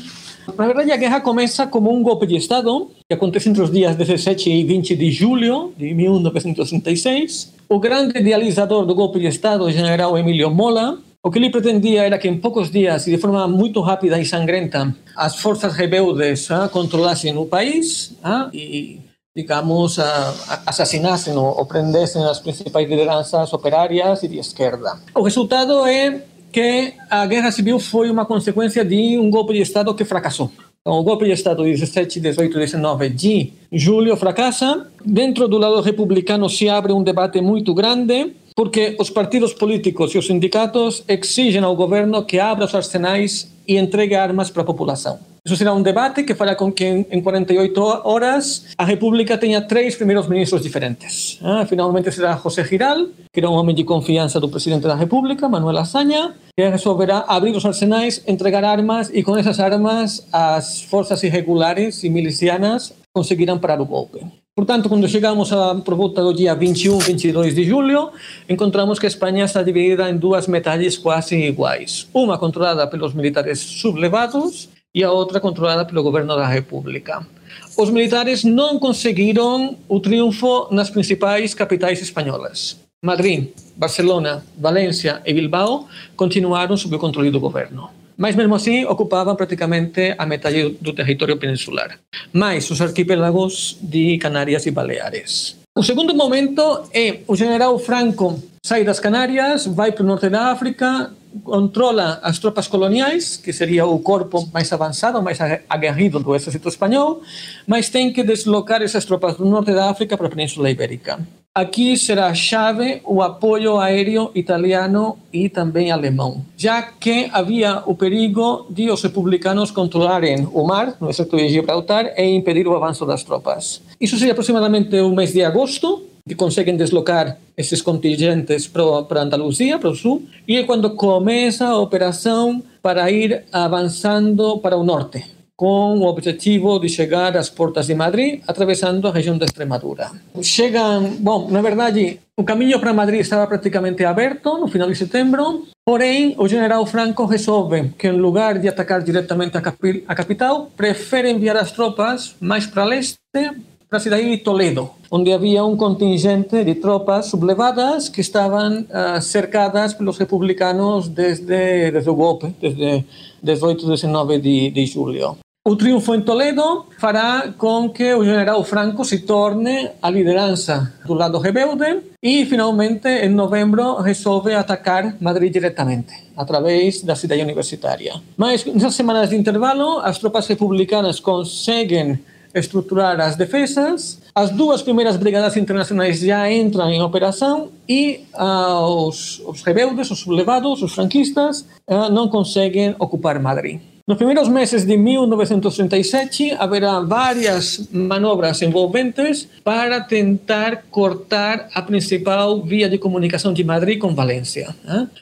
Na verdade, a guerra começa como um golpe de Estado, que acontece entre os dias 17 e 20 de julho de 1936. O grande idealizador do golpe de Estado, o general Emílio Mola, o que ele pretendia era que em poucos dias e de forma muito rápida e sangrenta as forças rebeldes ah, controlassem o país ah, e, digamos, ah, assassinassem ou prendessem as principais lideranças operárias e de esquerda. O resultado é que a guerra civil foi uma consequência de um golpe de Estado que fracassou. Então, o golpe de Estado de 17, 18 19 de julho fracassa. Dentro do lado republicano se abre um debate muito grande, porque os partidos políticos e os sindicatos exigem ao governo que abra os arsenais e entregue armas para a população. Isso será um debate que fará com que em 48 horas a República tenha três primeiros ministros diferentes. Ah, finalmente será José Giral, que era um homem de confiança do presidente da República, Manuel Azaña, que resolverá abrir os arsenais, entregar armas e com essas armas as forças irregulares e milicianas conseguirão parar o golpe. Portanto, quando chegamos a por volta do dia 21, 22 de julho, encontramos que a Espanha está dividida em duas metades quase iguais. Uma controlada pelos militares sublevados e a outra controlada pelo governo da República. Os militares não conseguiram o triunfo nas principais capitais espanholas. Madrid, Barcelona, Valência e Bilbao continuaram sob o controle do governo. Mas mesmo assim ocupavam praticamente a metade do território peninsular, mais os arquipélagos de Canárias e Baleares. O segundo momento é o general Franco sai das Canárias, vai para o norte da África, controla as tropas coloniais, que seria o corpo mais avançado, mais aguerrido do exército espanhol, mas tem que deslocar essas tropas do norte da África para a Península Ibérica. Aqui será chave o apoio aéreo italiano e também alemão, já que havia o perigo de os republicanos controlarem o mar, no exército de Gibraltar, e impedir o avanço das tropas. Isso seria aproximadamente o mês de agosto, que conseguem deslocar esses contingentes para Andaluzia, para o sul, e é quando começa a operação para ir avançando para o norte, com o objetivo de chegar às portas de Madrid, atravessando a região da Extremadura. Chegam, bom, na verdade, o caminho para Madrid estava praticamente aberto no final de setembro, porém, o general Franco resolve que, em lugar de atacar diretamente a, capi a capital, prefere enviar as tropas mais para leste, para a cidade de Toledo, onde havia um contingente de tropas sublevadas que estavam uh, cercadas pelos republicanos desde, desde o golpe, desde 18 e 19 de, de julho. O triunfo em Toledo fará com que o general Franco se torne a liderança do lado rebelde e, finalmente, em novembro, resolve atacar Madrid diretamente, através da cidade universitária. Mas, nessas semanas de intervalo, as tropas republicanas conseguem estruturar as defesas. As duas primeiras brigadas internacionais já entram em operação e uh, os, os, rebeldes, os sublevados, os franquistas, uh, não conseguem ocupar Madrid. Nos primeiros meses de 1937 haverá várias manobras envolventes para tentar cortar a principal via de comunicação de Madrid com Valência.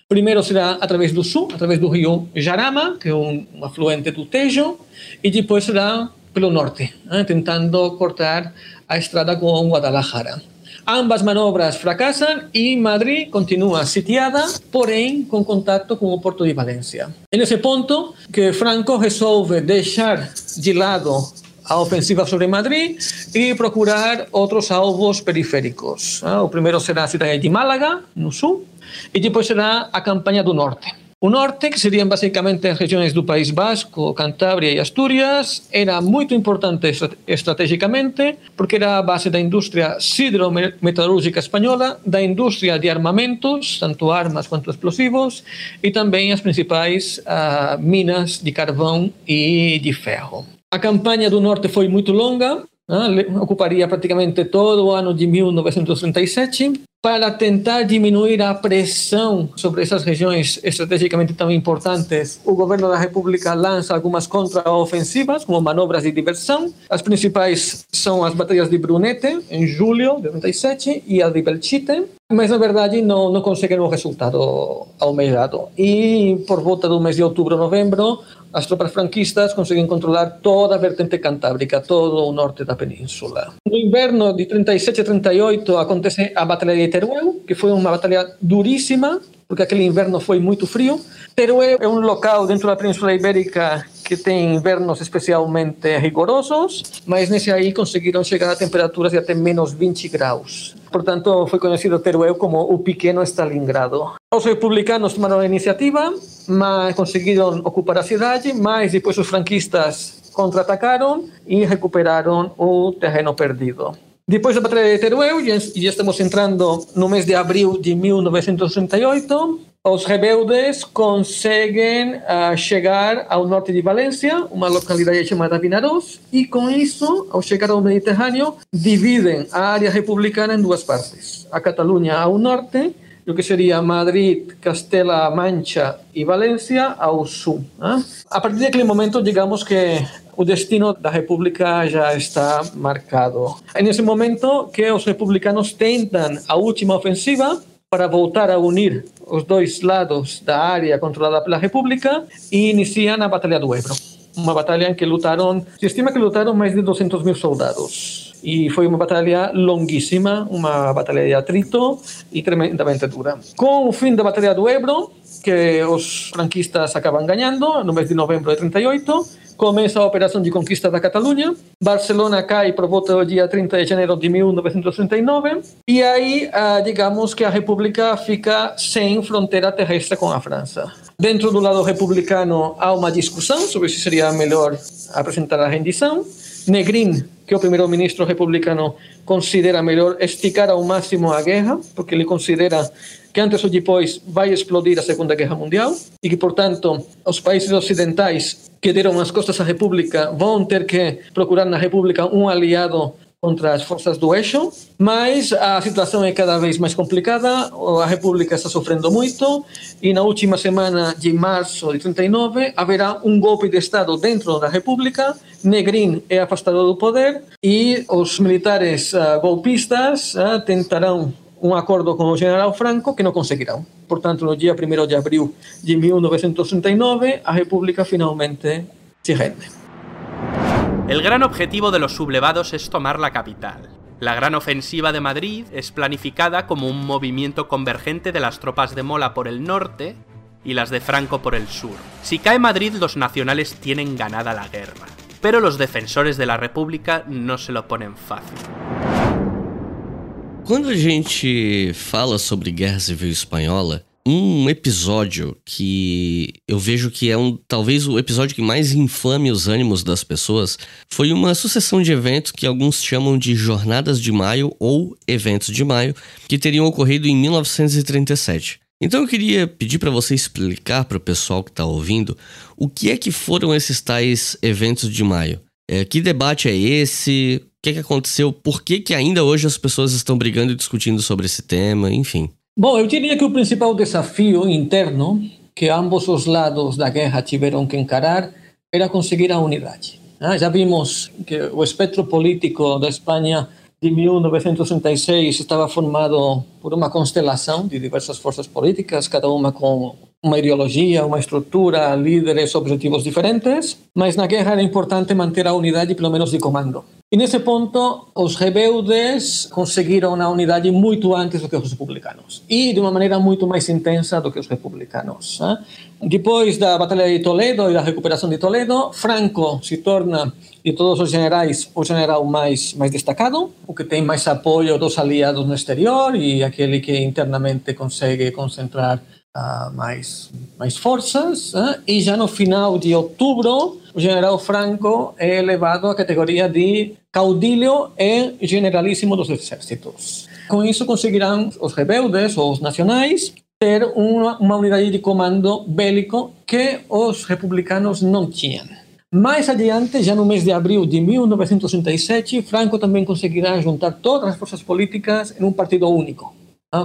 Primeiro será através do sul, através do rio Jarama, que é um afluente do Tejo, e depois será pelo norte, eh, tentando cortar a estrada com Guadalajara. Ambas manobras fracassam e Madrid continua sitiada, porém com contato com o porto de Valência. É nesse ponto que Franco resolve deixar de lado a ofensiva sobre Madrid e procurar outros alvos periféricos. Eh, o primeiro será a cidade de Málaga, no sul, e depois será a campanha do norte. O norte, que seriam basicamente as regiões do País Basco, Cantábria e Astúrias, era muito importante estrategicamente porque era a base da indústria sidrometalúrgica espanhola, da indústria de armamentos, tanto armas quanto explosivos, e também as principais uh, minas de carvão e de ferro. A campanha do norte foi muito longa, uh, ocuparia praticamente todo o ano de 1937 para tentar diminuir a pressão sobre essas regiões estrategicamente tão importantes, o governo da República lança algumas contraofensivas, como manobras de diversão. As principais são as batalhas de Brunete, em julho de 37, e a de Belchite, mas na verdade não, não conseguem o resultado almejado. E por volta do mês de outubro, novembro, as tropas franquistas conseguem controlar toda a vertente cantábrica, todo o norte da península. No inverno de 37 e 38 acontece a Batalha de Teruel, que foi uma batalha duríssima, porque aquele inverno foi muito frio. Teruel é um local dentro da Península Ibérica que tem invernos especialmente rigorosos, mas nesse aí conseguiram chegar a temperaturas de até menos 20 graus. Portanto, foi conhecido Teruel como o pequeno Stalingrado. Os republicanos tomaram a iniciativa, mas conseguiram ocupar a cidade, mas depois os franquistas contra-atacaram e recuperaram o terreno perdido. Depois da Batalha de Teruel, e já estamos entrando no mês de abril de 1938, os rebeldes conseguem uh, chegar ao norte de Valência, uma localidade chamada Vinarós, e com isso, ao chegar ao Mediterrâneo, dividem a área republicana em duas partes. A Catalunha ao norte, o que seria Madrid, Castela Mancha e Valência ao sul. Né? A partir daquele momento, digamos que o destino da República já está marcado. É nesse momento que os republicanos tentam a última ofensiva para voltar a unir os dois lados da área controlada pela República e iniciam a Batalha do Ebro. Uma batalha em que lutaram, se estima que lutaram mais de 200 mil soldados. E foi uma batalha longuíssima, uma batalha de atrito e tremendamente dura. Com o fim da Batalha do Ebro, que os franquistas acabam ganhando no mês de novembro de 38, começa a operação de conquista da Catalunha. Barcelona cai por volta do dia 30 de janeiro de 1939 e aí, digamos que a República fica sem fronteira terrestre com a França. Dentro do lado republicano há uma discussão sobre se seria melhor apresentar a rendição. Negrin, que o primeiro-ministro republicano, considera melhor esticar ao máximo a guerra, porque ele considera que antes ou depois vai explodir a Segunda Guerra Mundial e que, portanto, os países ocidentais que deram as costas à República vão ter que procurar na República um aliado contra as forças do eixo, mas a situação é cada vez mais complicada, a República está sofrendo muito e na última semana de março de 39 haverá um golpe de Estado dentro da República, Negrin é afastado do poder e os militares uh, golpistas uh, tentarão um acordo com o general Franco que não conseguirão. Portanto, no dia 1 de abril de 1939, a República finalmente se rende. El gran objetivo de los sublevados es tomar la capital. La gran ofensiva de Madrid es planificada como un movimiento convergente de las tropas de Mola por el norte y las de Franco por el sur. Si cae Madrid, los nacionales tienen ganada la guerra. Pero los defensores de la República no se lo ponen fácil. Quando a gente fala sobre Guerra Civil Espanhola, um episódio que eu vejo que é um talvez o episódio que mais inflame os ânimos das pessoas foi uma sucessão de eventos que alguns chamam de Jornadas de Maio ou Eventos de Maio, que teriam ocorrido em 1937. Então eu queria pedir para você explicar para o pessoal que está ouvindo o que é que foram esses tais eventos de maio. É, que debate é esse? O que, é que aconteceu? Por que, que ainda hoje as pessoas estão brigando e discutindo sobre esse tema? Enfim. Bom, eu diria que o principal desafio interno que ambos os lados da guerra tiveram que encarar era conseguir a unidade. Ah, já vimos que o espectro político da Espanha de 1936 estava formado por uma constelação de diversas forças políticas, cada uma com uma ideologia, uma estrutura, líderes, objetivos diferentes, mas na guerra era importante manter a unidade, pelo menos de comando. Nesse ponto, os rebeldes conseguiram a unidade muito antes do que os republicanos e de uma maneira muito mais intensa do que os republicanos. Né? Depois da Batalha de Toledo e da recuperação de Toledo, Franco se torna, de todos os generais, o general mais, mais destacado, o que tem mais apoio dos aliados no exterior e aquele que internamente consegue concentrar uh, mais, mais forças. Né? E já no final de outubro, o general Franco é elevado à categoria de caudilho e generalíssimo dos exércitos. Com isso, conseguirão os rebeldes ou os nacionais ter uma, uma unidade de comando bélico que os republicanos não tinham. Mais adiante, já no mês de abril de 1937, Franco também conseguirá juntar todas as forças políticas em um partido único,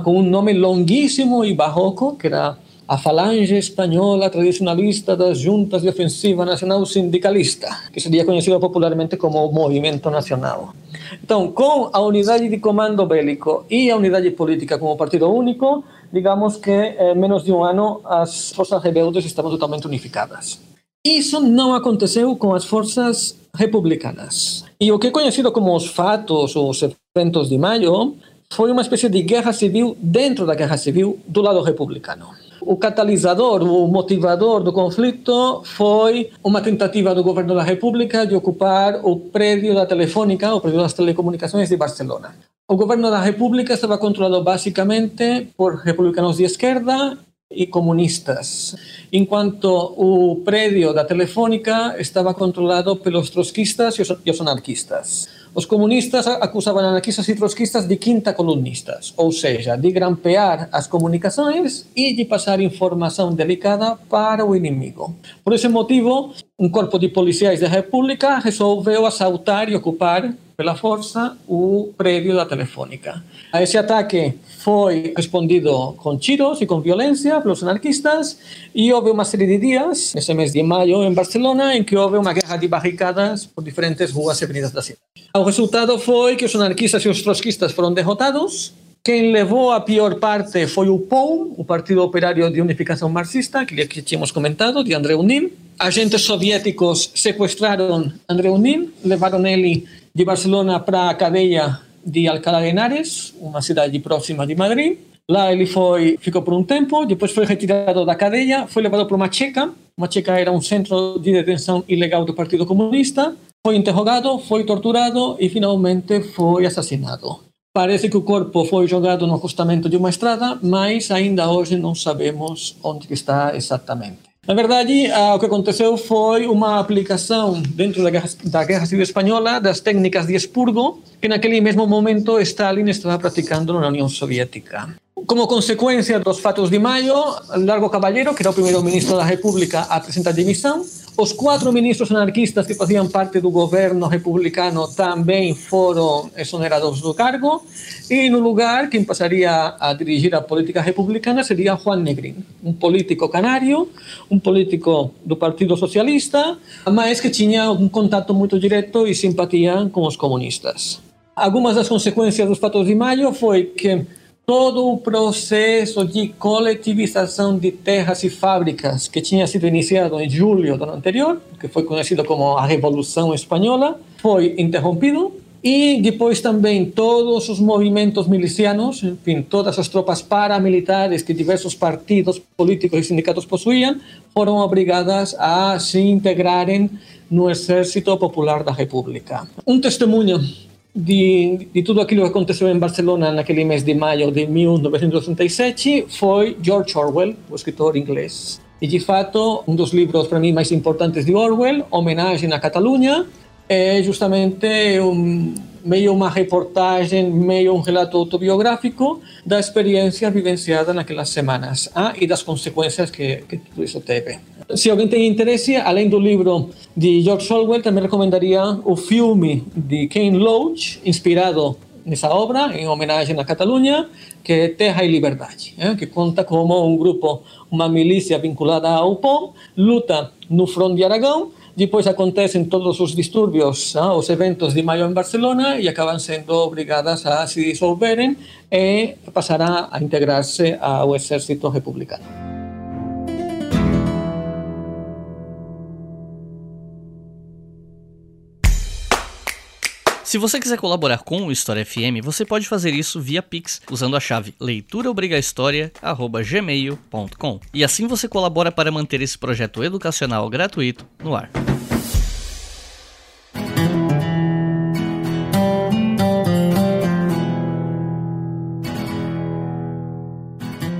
com um nome longuíssimo e barroco, que era a Falange Espanhola Tradicionalista das Juntas de Ofensiva Nacional Sindicalista, que seria conhecido popularmente como Movimento Nacional. Então, com a unidade de comando bélico e a unidade política como partido único, digamos que em menos de um ano as forças rebeldes estavam totalmente unificadas. Isso não aconteceu com as forças republicanas. E o que é conhecido como os fatos, os eventos de maio, foi uma espécie de guerra civil dentro da guerra civil do lado republicano. O catalisador, o motivador do conflito foi uma tentativa do governo da República de ocupar o prédio da Telefônica, o prédio das telecomunicações de Barcelona. O governo da República estava controlado basicamente por republicanos de esquerda e comunistas, enquanto o prédio da Telefônica estava controlado pelos trotskistas e os anarquistas. Os comunistas acusavam anarquistas e trotskistas de quinta colunistas, ou seja, de grampear as comunicações e de passar informação delicada para o inimigo. Por esse motivo, um corpo de policiais da República resolveu assaltar e ocupar pela força o prédio da Telefônica. A esse ataque foi respondido com tiros e com violência pelos anarquistas e houve uma série de dias, nesse mês de maio, em Barcelona, em que houve uma guerra de barricadas por diferentes ruas e avenidas da cidade. O resultado foi que os anarquistas e os trotskistas foram derrotados. Quem levou a pior parte foi o POU, o Partido Operário de Unificação Marxista, que que tínhamos comentado, de André Unin. Agentes soviéticos sequestraram André Unin, levaram ele de Barcelona para a cadeia de Alcalá de Henares, uma cidade próxima de Madrid. Lá ele foi, ficou por um tempo, depois foi retirado da cadeia, foi levado para uma checa. Uma checa era um centro de detenção ilegal do Partido Comunista. Foi interrogado, foi torturado e finalmente foi assassinado. Parece que o corpo foi jogado no acostamento de uma estrada, mas ainda hoje não sabemos onde está exatamente. Na verdade, o que aconteceu foi uma aplicação dentro da guerra, da guerra Civil Espanhola das técnicas de expurgo que naquele mesmo momento Stalin estava praticando na União Soviética. Como consequência dos fatos de maio, Largo Caballero, que era o primeiro ministro da República, apresenta demissão. Os quatro ministros anarquistas que faziam parte do governo republicano também foram exonerados do cargo. E no lugar, quem passaria a dirigir a política republicana seria Juan Negrin, um político canário, um político do Partido Socialista, mas que tinha um contato muito direto e simpatia com os comunistas. Algumas das consequências dos fatos de maio foi que todo o processo de coletivização de terras e fábricas que tinha sido iniciado em julho do ano anterior, que foi conhecido como a Revolução Espanhola, foi interrompido e depois também todos os movimentos milicianos, enfim, todas as tropas paramilitares que diversos partidos políticos e sindicatos possuíam, foram obrigadas a se integrarem no Exército Popular da República. Um testemunho de, de tudo aquilo que aconteceu em Barcelona naquele mês de maio de 1937 foi George Orwell, o escritor inglês. E de fato, um dos livros para mim mais importantes de Orwell, Homenagem à Catalunha, é justamente um, meio uma reportagem, meio um relato autobiográfico da experiência vivenciada naquelas semanas ah, e das consequências que, que tudo isso teve. Se alguém tem interesse, além do livro de George Orwell, também recomendaria o filme de Ken Loach, inspirado nessa obra, em homenagem à Catalunha, que é Terra e Liberdade, eh, que conta como um grupo, uma milícia vinculada ao POM, luta no front de Aragão depois acontecem todos os distúrbios, ah, os eventos de maio em Barcelona e acabam sendo obrigadas a se dissolverem e passará a integrar-se ao exército republicano. Se você quiser colaborar com o História FM, você pode fazer isso via Pix usando a chave leituraobrigahistoria@gmail.com. E assim você colabora para manter esse projeto educacional gratuito no ar.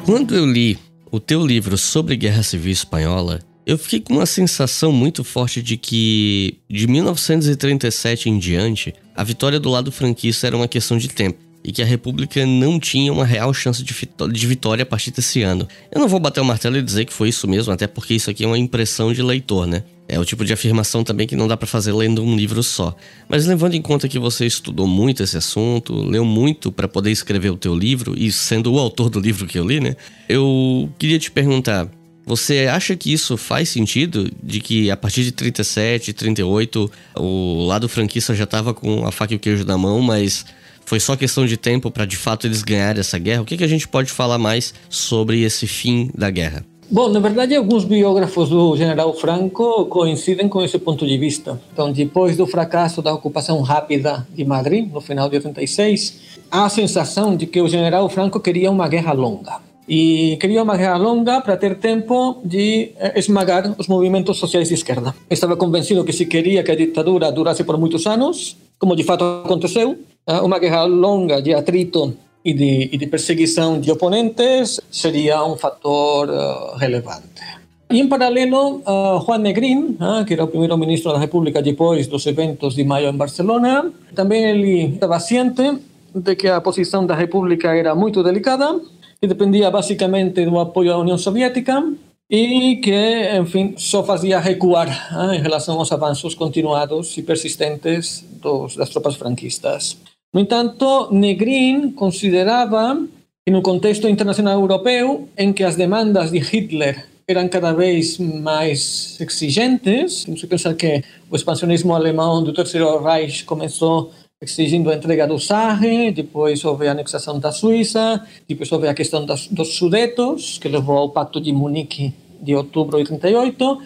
Quando eu li o teu livro sobre Guerra Civil Espanhola, eu fiquei com uma sensação muito forte de que, de 1937 em diante, a vitória do lado franquista era uma questão de tempo e que a República não tinha uma real chance de vitória a partir desse ano. Eu não vou bater o martelo e dizer que foi isso mesmo, até porque isso aqui é uma impressão de leitor, né? É o tipo de afirmação também que não dá para fazer lendo um livro só. Mas levando em conta que você estudou muito esse assunto, leu muito para poder escrever o teu livro e sendo o autor do livro que eu li, né? Eu queria te perguntar, você acha que isso faz sentido? De que a partir de 37, 38, o lado franquista já estava com a faca e o queijo na mão, mas foi só questão de tempo para de fato eles ganharem essa guerra? O que, que a gente pode falar mais sobre esse fim da guerra? Bom, na verdade, alguns biógrafos do general Franco coincidem com esse ponto de vista. Então, depois do fracasso da ocupação rápida de Madrid, no final de 86, há a sensação de que o general Franco queria uma guerra longa e queria uma longa para ter tempo de eh, esmagar os movimentos sociais de esquerda. Estava convencido que se queria que a ditadura durasse por muitos anos, como de fato aconteceu, eh, uma guerra longa de atrito e de, e de perseguição de oponentes seria um fator uh, relevante. E em paralelo, uh, Juan Negrín, uh, que era o primeiro ministro da República depois dos eventos de maio em Barcelona, também ele estava ciente de que a posição da República era muito delicada que dependia basicamente do apoio da União Soviética e que, enfim, só fazia recuar eh, em relação aos avanços continuados e persistentes dos, das tropas franquistas. No entanto, Negrin considerava que no contexto internacional europeu, em que as demandas de Hitler eram cada vez mais exigentes, temos que pensar que o expansionismo alemão do Terceiro Reich começou exigindo a entrega do Sarre, depois houve a anexação da Suíça, depois houve a questão das, dos Sudetos, que levou ao Pacto de Munique de outubro de 38,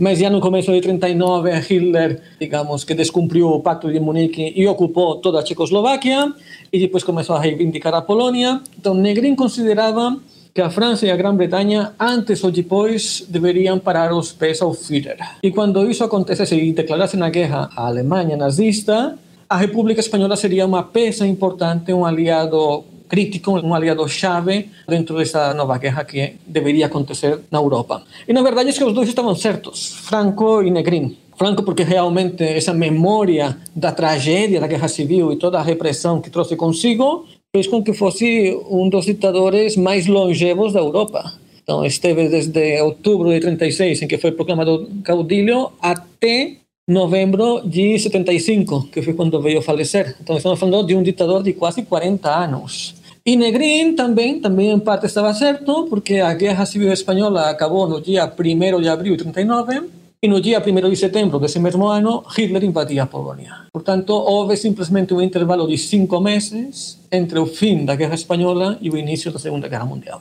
mas já no começo de 39 Hitler, digamos, que descumpriu o Pacto de Munique e ocupou toda a Tchecoslováquia, e depois começou a reivindicar a Polônia. Então Negrin considerava que a França e a Grã-Bretanha, antes ou depois, deveriam parar os pés ao Führer. E quando isso acontecesse e declarassem a guerra à Alemanha nazista, a República Espanhola seria uma peça importante, um aliado crítico, um aliado chave dentro dessa nova guerra que deveria acontecer na Europa. E na verdade é que os dois estavam certos, Franco e Negrin. Franco porque realmente essa memória da tragédia da Guerra Civil e toda a repressão que trouxe consigo fez com que fosse um dos ditadores mais longevos da Europa. Então esteve desde outubro de 36, em que foi proclamado caudilho, até novembro de 75, que foi quando veio falecer. Então estamos falando de um ditador de quase 40 anos. E Negrin também, também em parte estava certo, porque a Guerra Civil Espanhola acabou no dia 1 de abril de 39, E no dia 1 de setembro desse mesmo ano, Hitler invadia a Polônia. Portanto, houve simplesmente um intervalo de cinco meses entre o fim da Guerra Espanhola e o início da Segunda Guerra Mundial.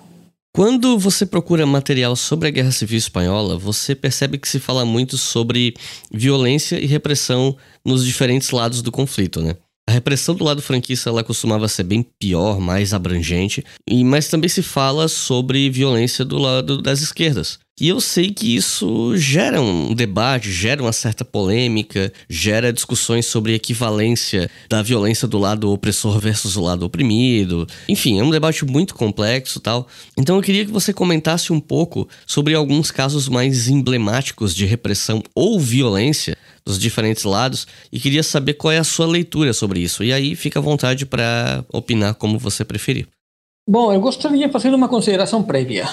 Quando você procura material sobre a Guerra Civil Espanhola, você percebe que se fala muito sobre violência e repressão nos diferentes lados do conflito, né? A repressão do lado franquista ela costumava ser bem pior, mais abrangente, e mas também se fala sobre violência do lado das esquerdas. E eu sei que isso gera um debate, gera uma certa polêmica, gera discussões sobre equivalência da violência do lado opressor versus o lado oprimido. Enfim, é um debate muito complexo tal. Então eu queria que você comentasse um pouco sobre alguns casos mais emblemáticos de repressão ou violência dos diferentes lados e queria saber qual é a sua leitura sobre isso. E aí fica à vontade para opinar como você preferir. Bom, eu gostaria de fazer uma consideração prévia.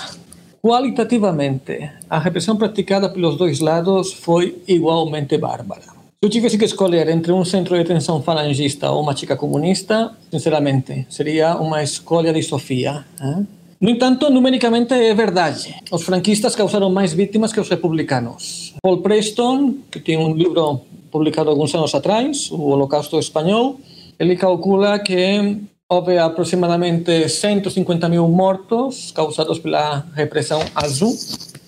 Qualitativamente, a repressão praticada pelos dois lados foi igualmente bárbara. Se eu tivesse que escolher entre um centro de detenção falangista ou uma chica comunista, sinceramente, seria uma escolha de Sofia. No entanto, numericamente é verdade. Os franquistas causaram mais vítimas que os republicanos. Paul Preston, que tem um livro publicado alguns anos atrás, O Holocausto Espanhol, ele calcula que houve aproximadamente 150 mil mortos causados pela repressão azul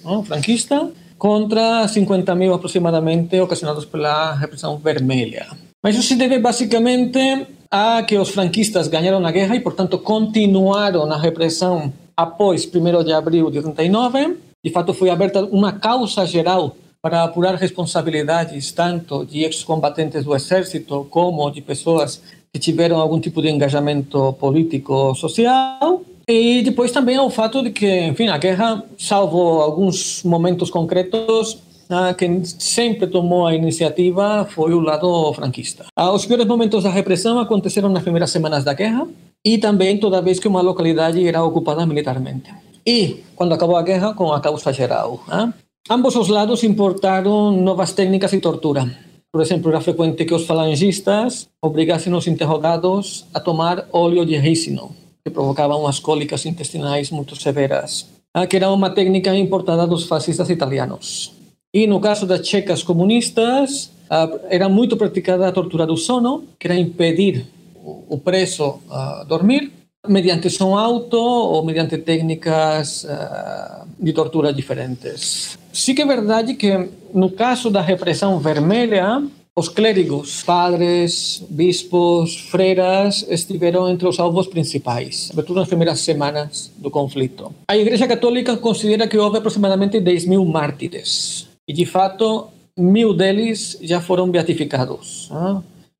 não, franquista contra 50 mil aproximadamente ocasionados pela repressão vermelha. Mas isso se deve basicamente a que os franquistas ganharam a guerra e, portanto, continuaram a repressão após 1 de abril de 39. De fato, foi aberta uma causa geral para apurar responsabilidades tanto de ex-combatentes do exército como de pessoas que tiveram algum tipo de engajamento político social. E depois também ao fato de que, enfim, a guerra, salvo alguns momentos concretos, ah, quem sempre tomou a iniciativa foi o lado franquista. Ah, os piores momentos da repressão aconteceram nas primeiras semanas da guerra e também toda vez que uma localidade era ocupada militarmente. E quando acabou a guerra, com a causa geral. Ah? Ambos os lados importaram novas técnicas de tortura por exemplo, era frequente que os falangistas obrigassem os interrogados a tomar óleo de ricino, que provocava umas cólicas intestinais muito severas, que era uma técnica importada dos fascistas italianos. E no caso das checas comunistas, era muito praticada a tortura do sono, que era impedir o preso a dormir, mediante som alto ou mediante técnicas de tortura diferentes. Sí que é verdade que no caso da repressão vermelha, os clérigos, padres, bispos, freiras estiveram entre os alvos principais, sobretudo nas primeiras semanas do conflito. A Igreja Católica considera que houve aproximadamente 10 mil mártires e, de fato, mil deles já foram beatificados.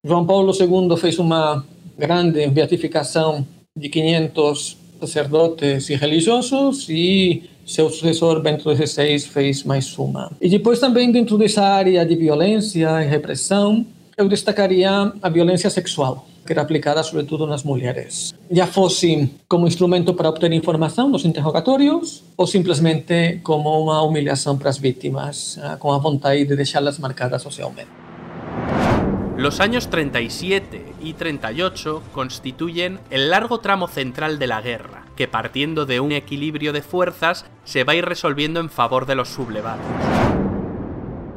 João Paulo II fez uma grande beatificação de 500 sacerdotes e religiosos e seu sucessor Bento XVI fez mais uma. E depois também dentro dessa área de violência e repressão, eu destacaria a violência sexual, que era aplicada sobretudo nas mulheres. Já fosse como instrumento para obter informação nos interrogatórios ou simplesmente como uma humilhação para as vítimas, ah, com a vontade de deixá-las marcadas socialmente. Los años 37 y 38 constituyen el largo tramo central de la guerra, que partiendo de un equilibrio de fuerzas se va a ir resolviendo en favor de los sublevados.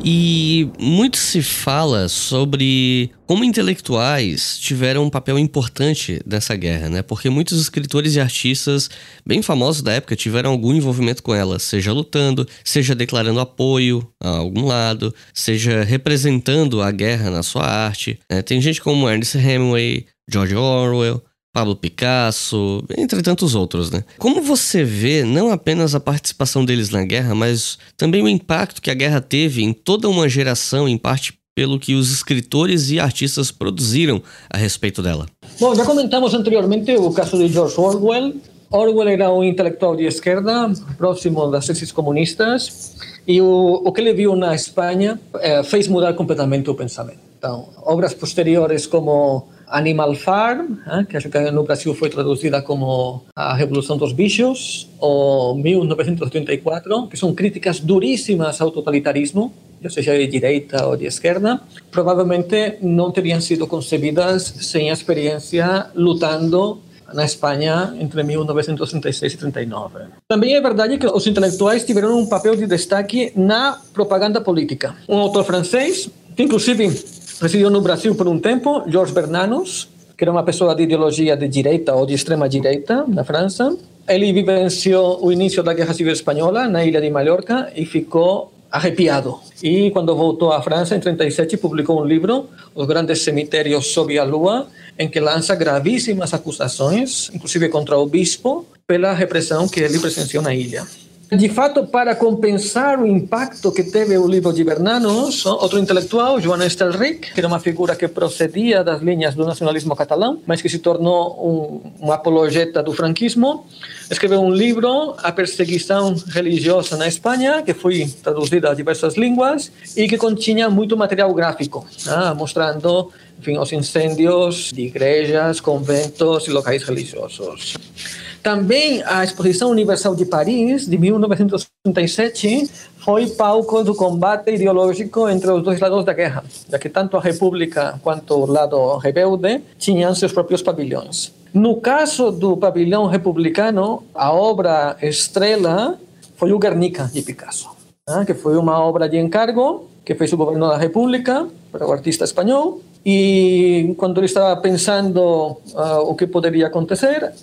E muito se fala sobre como intelectuais tiveram um papel importante nessa guerra, né? Porque muitos escritores e artistas bem famosos da época tiveram algum envolvimento com ela, seja lutando, seja declarando apoio a algum lado, seja representando a guerra na sua arte. Né? Tem gente como Ernest Hemingway, George Orwell, Pablo Picasso, entre tantos outros, né? Como você vê não apenas a participação deles na guerra, mas também o impacto que a guerra teve em toda uma geração, em parte pelo que os escritores e artistas produziram a respeito dela? Bom, já comentamos anteriormente o caso de George Orwell. Orwell era um intelectual de esquerda, próximo das teses comunistas, e o, o que ele viu na Espanha eh, fez mudar completamente o pensamento. Então, obras posteriores como Animal Farm, eh, que que no Brasil foi traduzida como A Revolução dos Bichos, ou 1984, que são críticas duríssimas ao totalitarismo, seja de direita ou de esquerda, provavelmente não teriam sido concebidas sem a experiência lutando na Espanha entre 1936 e 39. Também é verdade que os intelectuais tiveram um papel de destaque na propaganda política. Um autor francês, que inclusive residiu no Brasil por um tempo, Georges Bernanos, que era uma pessoa de ideologia de direita ou de extrema direita na França. Ele vivenciou o início da Guerra Civil Espanhola na ilha de Mallorca e ficou arrepiado. E quando voltou à França, em 37, publicou um livro, Os Grandes Cemitérios Sob a Lua, em que lança gravíssimas acusações, inclusive contra o bispo, pela repressão que ele presenciou na ilha. De fato, para compensar o impacto que teve o livro de Bernanos, outro intelectual, Joan Estelric, que era uma figura que procedia das linhas do nacionalismo catalão, mas que se tornou um, um apologeta do franquismo, escreveu um livro, A Perseguição Religiosa na Espanha, que foi traduzida a diversas línguas e que continha muito material gráfico, ah, mostrando enfim, os incêndios de igrejas, conventos e locais religiosos. Também a Exposição Universal de Paris, de 1937, foi palco do combate ideológico entre os dois lados da guerra, já que tanto a República quanto o lado rebelde tinham seus próprios pavilhões. No caso do pavilhão republicano, a obra estrela foi o Guernica, de Picasso, né? que foi uma obra de encargo que fez o governo da República para o artista espanhol. E quando ele estava pensando uh, o que poderia acontecer,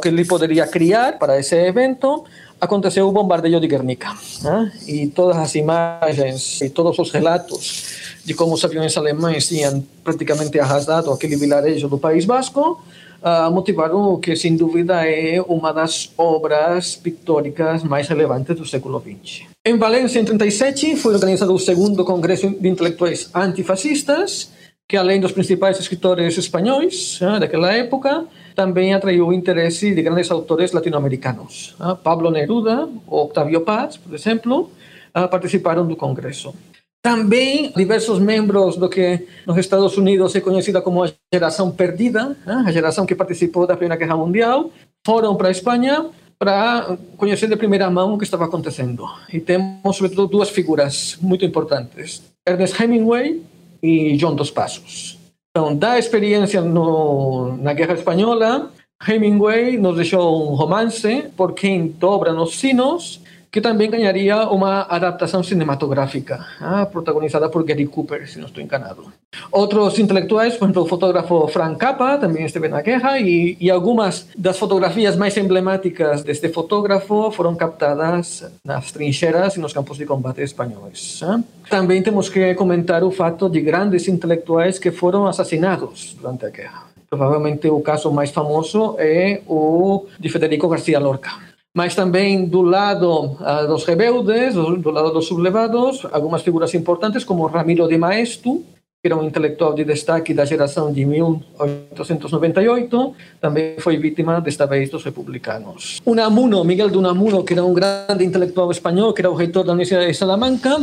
que ele poderia criar para esse evento, aconteceu o bombardeio de Guernica. Né? E todas as imagens e todos os relatos de como os aviões alemães tinham praticamente arrasado aquele vilarejo do País Basco, uh, motivaram o que, sem dúvida, é uma das obras pictóricas mais relevantes do século XX. Em Valência, em 37, foi organizado o segundo Congresso de Intelectuais Antifascistas, que além dos principais escritores espanhóis né, daquela época, também atraiu interesse de grandes autores latino-americanos. Né? Pablo Neruda Octavio Paz, por exemplo, ah, participaram do congresso. Também diversos membros do que nos Estados Unidos é conhecida como a geração perdida, né? a geração que participou da Primeira Guerra Mundial, foram para a Espanha para conhecer de primeira mão o que estava acontecendo. E temos, sobretudo, duas figuras muito importantes: Ernest Hemingway e John dos Passos. Da experiência no, na Guerra Espanhola, Hemingway nos deixou um romance, Por Quem Dobra nos Sinos, que também ganharia uma adaptação cinematográfica, ah, protagonizada por Gary Cooper, se não estou enganado. Outros intelectuais, por exemplo, o fotógrafo Frank Capra também esteve na guerra e, e algumas das fotografias mais emblemáticas deste fotógrafo foram captadas nas trincheiras e nos campos de combate espanhóis. Ah. Também temos que comentar o fato de grandes intelectuais que foram assassinados durante a guerra. Provavelmente o caso mais famoso é o de Federico García Lorca mas também do lado uh, dos rebeldes, do, do, lado dos sublevados, algumas figuras importantes como Ramiro de Maeztu, que era um intelectual de destaque da geração de 1898, também foi vítima desta vez dos republicanos. Unamuno, Miguel de Unamuno, que era um grande intelectual espanhol, que era o reitor da Universidade de Salamanca,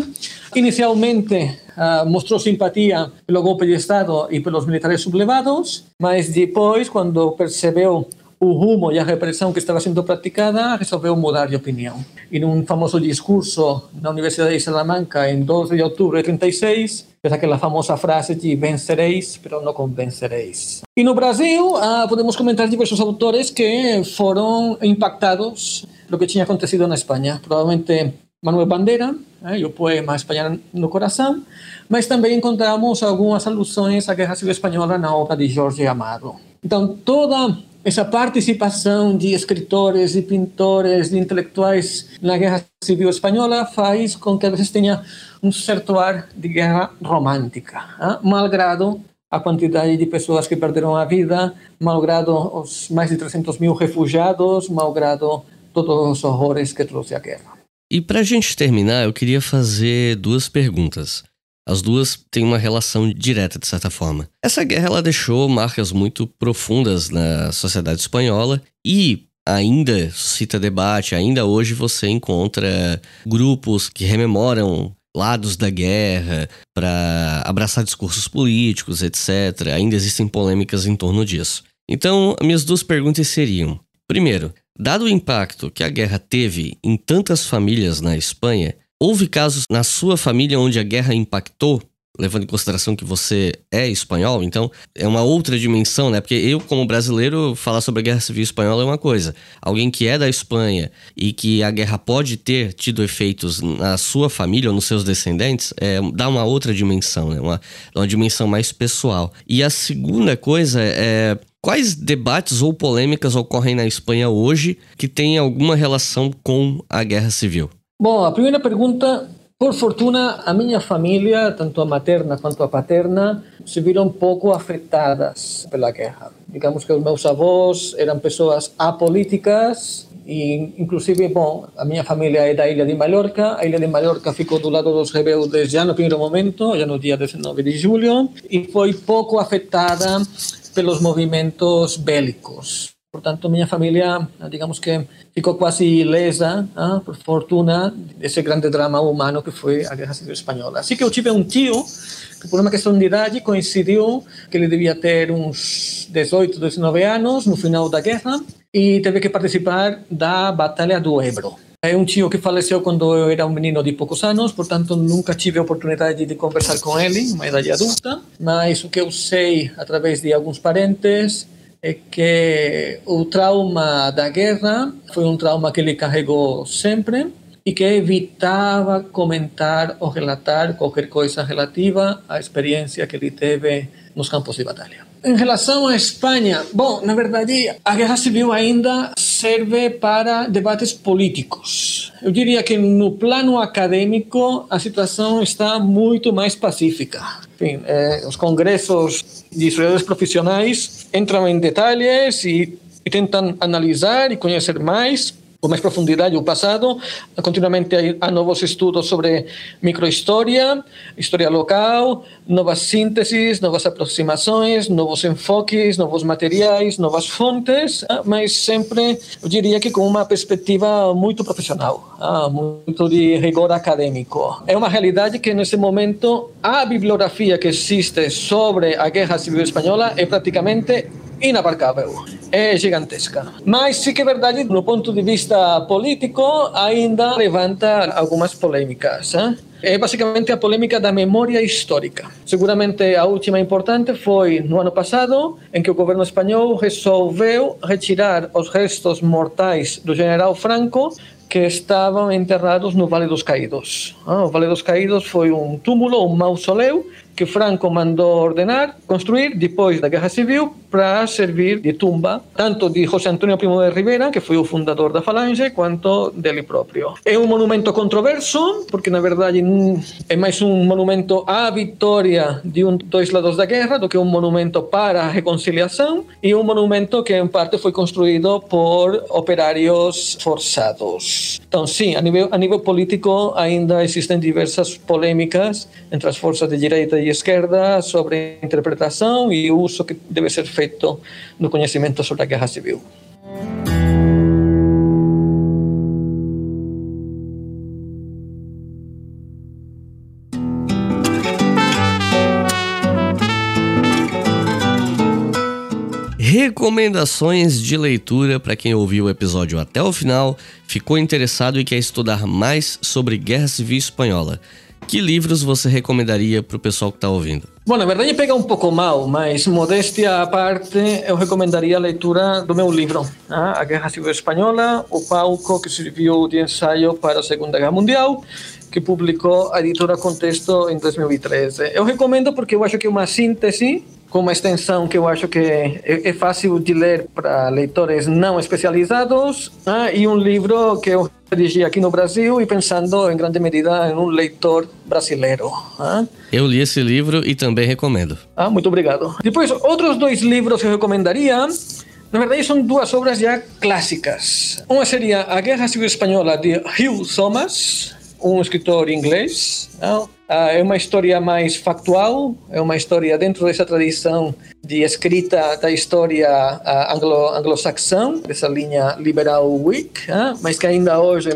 inicialmente uh, mostrou simpatia pelo golpe de Estado e pelos militares sublevados, mas depois, quando percebeu o rumo e a repressão que estava sendo praticada, resolveu mudar de opinião. E num famoso discurso na Universidade de Salamanca, em 12 de outubro de 36, fez aquela famosa frase de vencereis, pero não convencereis. E no Brasil, ah, podemos comentar diversos autores que foram impactados pelo que tinha acontecido na Espanha. Provavelmente Manuel Bandeira, eh, e o poema Espanha no Coração, mas também encontramos algumas alusões à Guerra Civil Espanhola na obra de Jorge Amado. Então, toda essa participação de escritores, de pintores, de intelectuais na Guerra Civil Espanhola faz com que a vezes tenha um certo ar de guerra romântica, hein? malgrado a quantidade de pessoas que perderam a vida, malgrado os mais de 300 mil refugiados, malgrado todos os horrores que trouxe a guerra. E para a gente terminar, eu queria fazer duas perguntas. As duas têm uma relação direta, de certa forma. Essa guerra ela deixou marcas muito profundas na sociedade espanhola e ainda suscita debate, ainda hoje você encontra grupos que rememoram lados da guerra para abraçar discursos políticos, etc. Ainda existem polêmicas em torno disso. Então, minhas duas perguntas seriam: primeiro, dado o impacto que a guerra teve em tantas famílias na Espanha, Houve casos na sua família onde a guerra impactou levando em consideração que você é espanhol, então é uma outra dimensão, né? Porque eu, como brasileiro, falar sobre a Guerra Civil Espanhola é uma coisa. Alguém que é da Espanha e que a guerra pode ter tido efeitos na sua família ou nos seus descendentes, é, dá uma outra dimensão, né? Uma, uma dimensão mais pessoal. E a segunda coisa é Quais debates ou polêmicas ocorrem na Espanha hoje que têm alguma relação com a guerra civil? Bom, a primeira pergunta, por fortuna, a minha família, tanto a materna quanto a paterna, se viram pouco afetadas pela guerra. Digamos que os meus avós eram pessoas apolíticas e, inclusive, bom, a minha família é da Ilha de Mallorca. A Ilha de Mallorca ficou do lado dos rebeldes já no primeiro momento, já no dia 19 de julho, e foi pouco afetada pelos movimentos bélicos. Portanto, minha família, digamos que ficou quase ilesa, ah, por fortuna, desse grande drama humano que foi a Guerra Civil Espanhola. Assim que eu tive um tio que, por uma questão de idade, coincidiu que ele devia ter uns 18, 19 anos no final da guerra e teve que participar da Batalha do Ebro. É um tio que faleceu quando eu era um menino de poucos anos, portanto nunca tive a oportunidade de conversar com ele, uma idade adulta, mas o que eu sei através de alguns parentes é que o trauma da guerra foi um trauma que ele carregou sempre e que evitava comentar ou relatar qualquer coisa relativa à experiência que ele teve nos campos de batalha. Em relação à Espanha, bom, na verdade, a guerra civil ainda serve para debates políticos. Eu diria que no plano acadêmico a situação está muito mais pacífica. Enfim, eh, os congressos de historiadores profissionais entram em detalhes e, e tentam analisar e conhecer mais com mais profundidade o passado. Continuamente há novos estudos sobre microhistória, história local, novas sínteses, novas aproximações, novos enfoques, novos materiais, novas fontes, ah, mas sempre, eu diria que com uma perspectiva muito profissional, ah, muito de rigor acadêmico. É uma realidade que, nesse momento, a bibliografia que existe sobre a Guerra Civil Espanhola é praticamente inabarcável, é gigantesca. Mas sim que é verdade, no ponto de vista político, ainda levanta algumas polêmicas. Hein? É basicamente a polêmica da memória histórica. Seguramente a última importante foi no ano passado, em que o governo espanhol resolveu retirar os restos mortais do general Franco que estavam enterrados no Vale dos Caídos. Ah, o Vale dos Caídos foi um túmulo, um mausoleu, que Franco mandou ordenar construir depois da Guerra Civil para servir de tumba tanto de José Antonio Primo de Rivera, que foi o fundador da Falange, quanto dele próprio. É um monumento controverso, porque na verdade é mais um monumento à vitória de um dois lados da guerra do que um monumento para a reconciliação e um monumento que em parte foi construído por operários forçados. Então, sim, a nível, a nível político ainda existem diversas polêmicas entre as forças de direita e esquerda sobre a interpretação e o uso que deve ser feito no conhecimento sobre a guerra civil. Recomendações de leitura para quem ouviu o episódio até o final, ficou interessado e quer estudar mais sobre Guerra Civil Espanhola. Que livros você recomendaria para o pessoal que está ouvindo? Bom, na verdade pega um pouco mal, mas modéstia à parte, eu recomendaria a leitura do meu livro, ah, A Guerra Civil Espanhola, o palco que serviu de ensaio para a Segunda Guerra Mundial, que publicou a editora Contexto em 2013. Eu recomendo porque eu acho que é uma síntese com uma extensão que eu acho que é, é fácil de ler para leitores não especializados ah, e um livro que eu dirigi aqui no Brasil e pensando em grande medida em um leitor brasileiro. Ah. Eu li esse livro e também recomendo. Ah, muito obrigado. Depois, outros dois livros que eu recomendaria na verdade, são duas obras já clássicas. Uma seria A Guerra Civil Espanhola, de Hugh Thomas, um escritor inglês. Não? Ah, é uma história mais factual, é uma história dentro dessa tradição de escrita da história ah, anglo-saxã, dessa linha liberal Whig, ah, mas que ainda hoje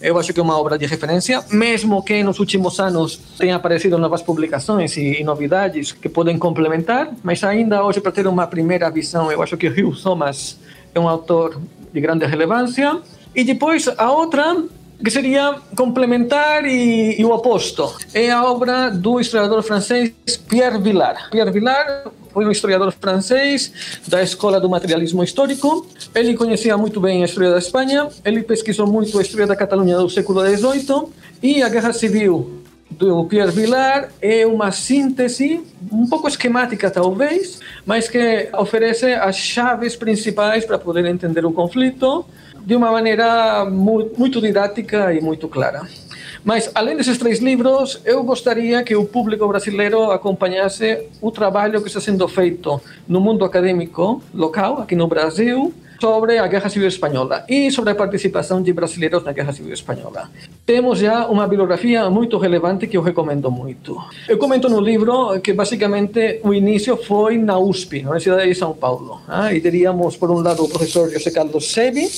eu acho que é uma obra de referência, mesmo que nos últimos anos tenham aparecido novas publicações e novidades que podem complementar, mas ainda hoje, para ter uma primeira visão, eu acho que Hugh Thomas é um autor de grande relevância. E depois, a outra que seria complementar e, e, o oposto. É a obra do historiador francês Pierre Vilar. Pierre Vilar foi um historiador francês da escola do materialismo histórico. Ele conhecia muito bem a história da Espanha, ele pesquisou muito a história da Catalunha do século XVIII e a Guerra Civil do Pierre Vilar é uma síntese um pouco esquemática talvez, mas que oferece as chaves principais para poder entender o conflito de uma maneira muito didática e muito clara. Mas, além desses três livros, eu gostaria que o público brasileiro acompanhasse o trabalho que está sendo feito no mundo acadêmico local, aqui no Brasil, sobre a Guerra Civil Espanhola e sobre a participação de brasileiros na Guerra Civil Espanhola. Temos já uma bibliografia muito relevante que eu recomendo muito. Eu comento no livro que basicamente o início foi na USP, na Universidade de São Paulo. Ah, e teríamos, por um lado, o professor José Carlos Sebi,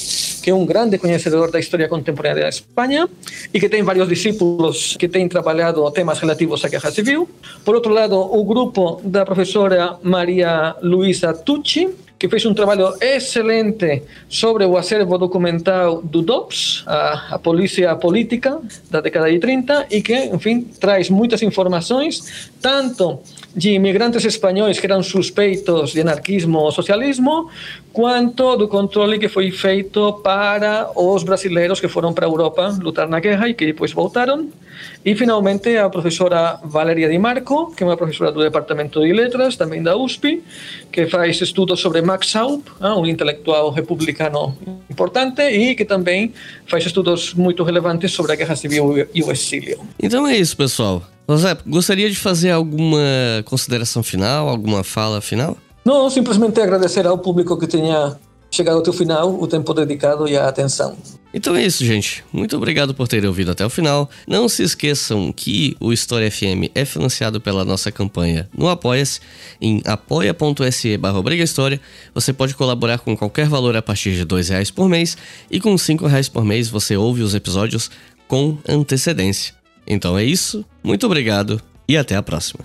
que é um grande conhecedor da história contemporânea da Espanha e que tem vários discípulos que têm trabalhado temas relativos à Guerra Civil. Por outro lado, o grupo da professora Maria Luisa Tucci, que fez um trabalho excelente sobre o acervo documental do DOPS, a, a polícia política da década de 30, e que, enfim, traz muitas informações, tanto de imigrantes espanhóis que eram suspeitos de anarquismo ou socialismo, quanto do controle que foi feito para os brasileiros que foram para a Europa lutar na guerra e que depois voltaram. E, finalmente, a professora Valeria Di Marco, que é uma professora do Departamento de Letras, também da USP, que faz estudos sobre Max ah, um intelectual republicano importante, e que também faz estudos muito relevantes sobre a Guerra Civil e o exílio. Então é isso, pessoal. José, gostaria de fazer alguma consideração final, alguma fala final? Não, simplesmente agradecer ao público que tenha chegado até o final, o tempo dedicado e a atenção. Então é isso, gente. Muito obrigado por terem ouvido até o final. Não se esqueçam que o História FM é financiado pela nossa campanha no Apoia-se, em apoia.se barra Você pode colaborar com qualquer valor a partir de R$ reais por mês e com R$ reais por mês você ouve os episódios com antecedência. Então é isso, muito obrigado e até a próxima.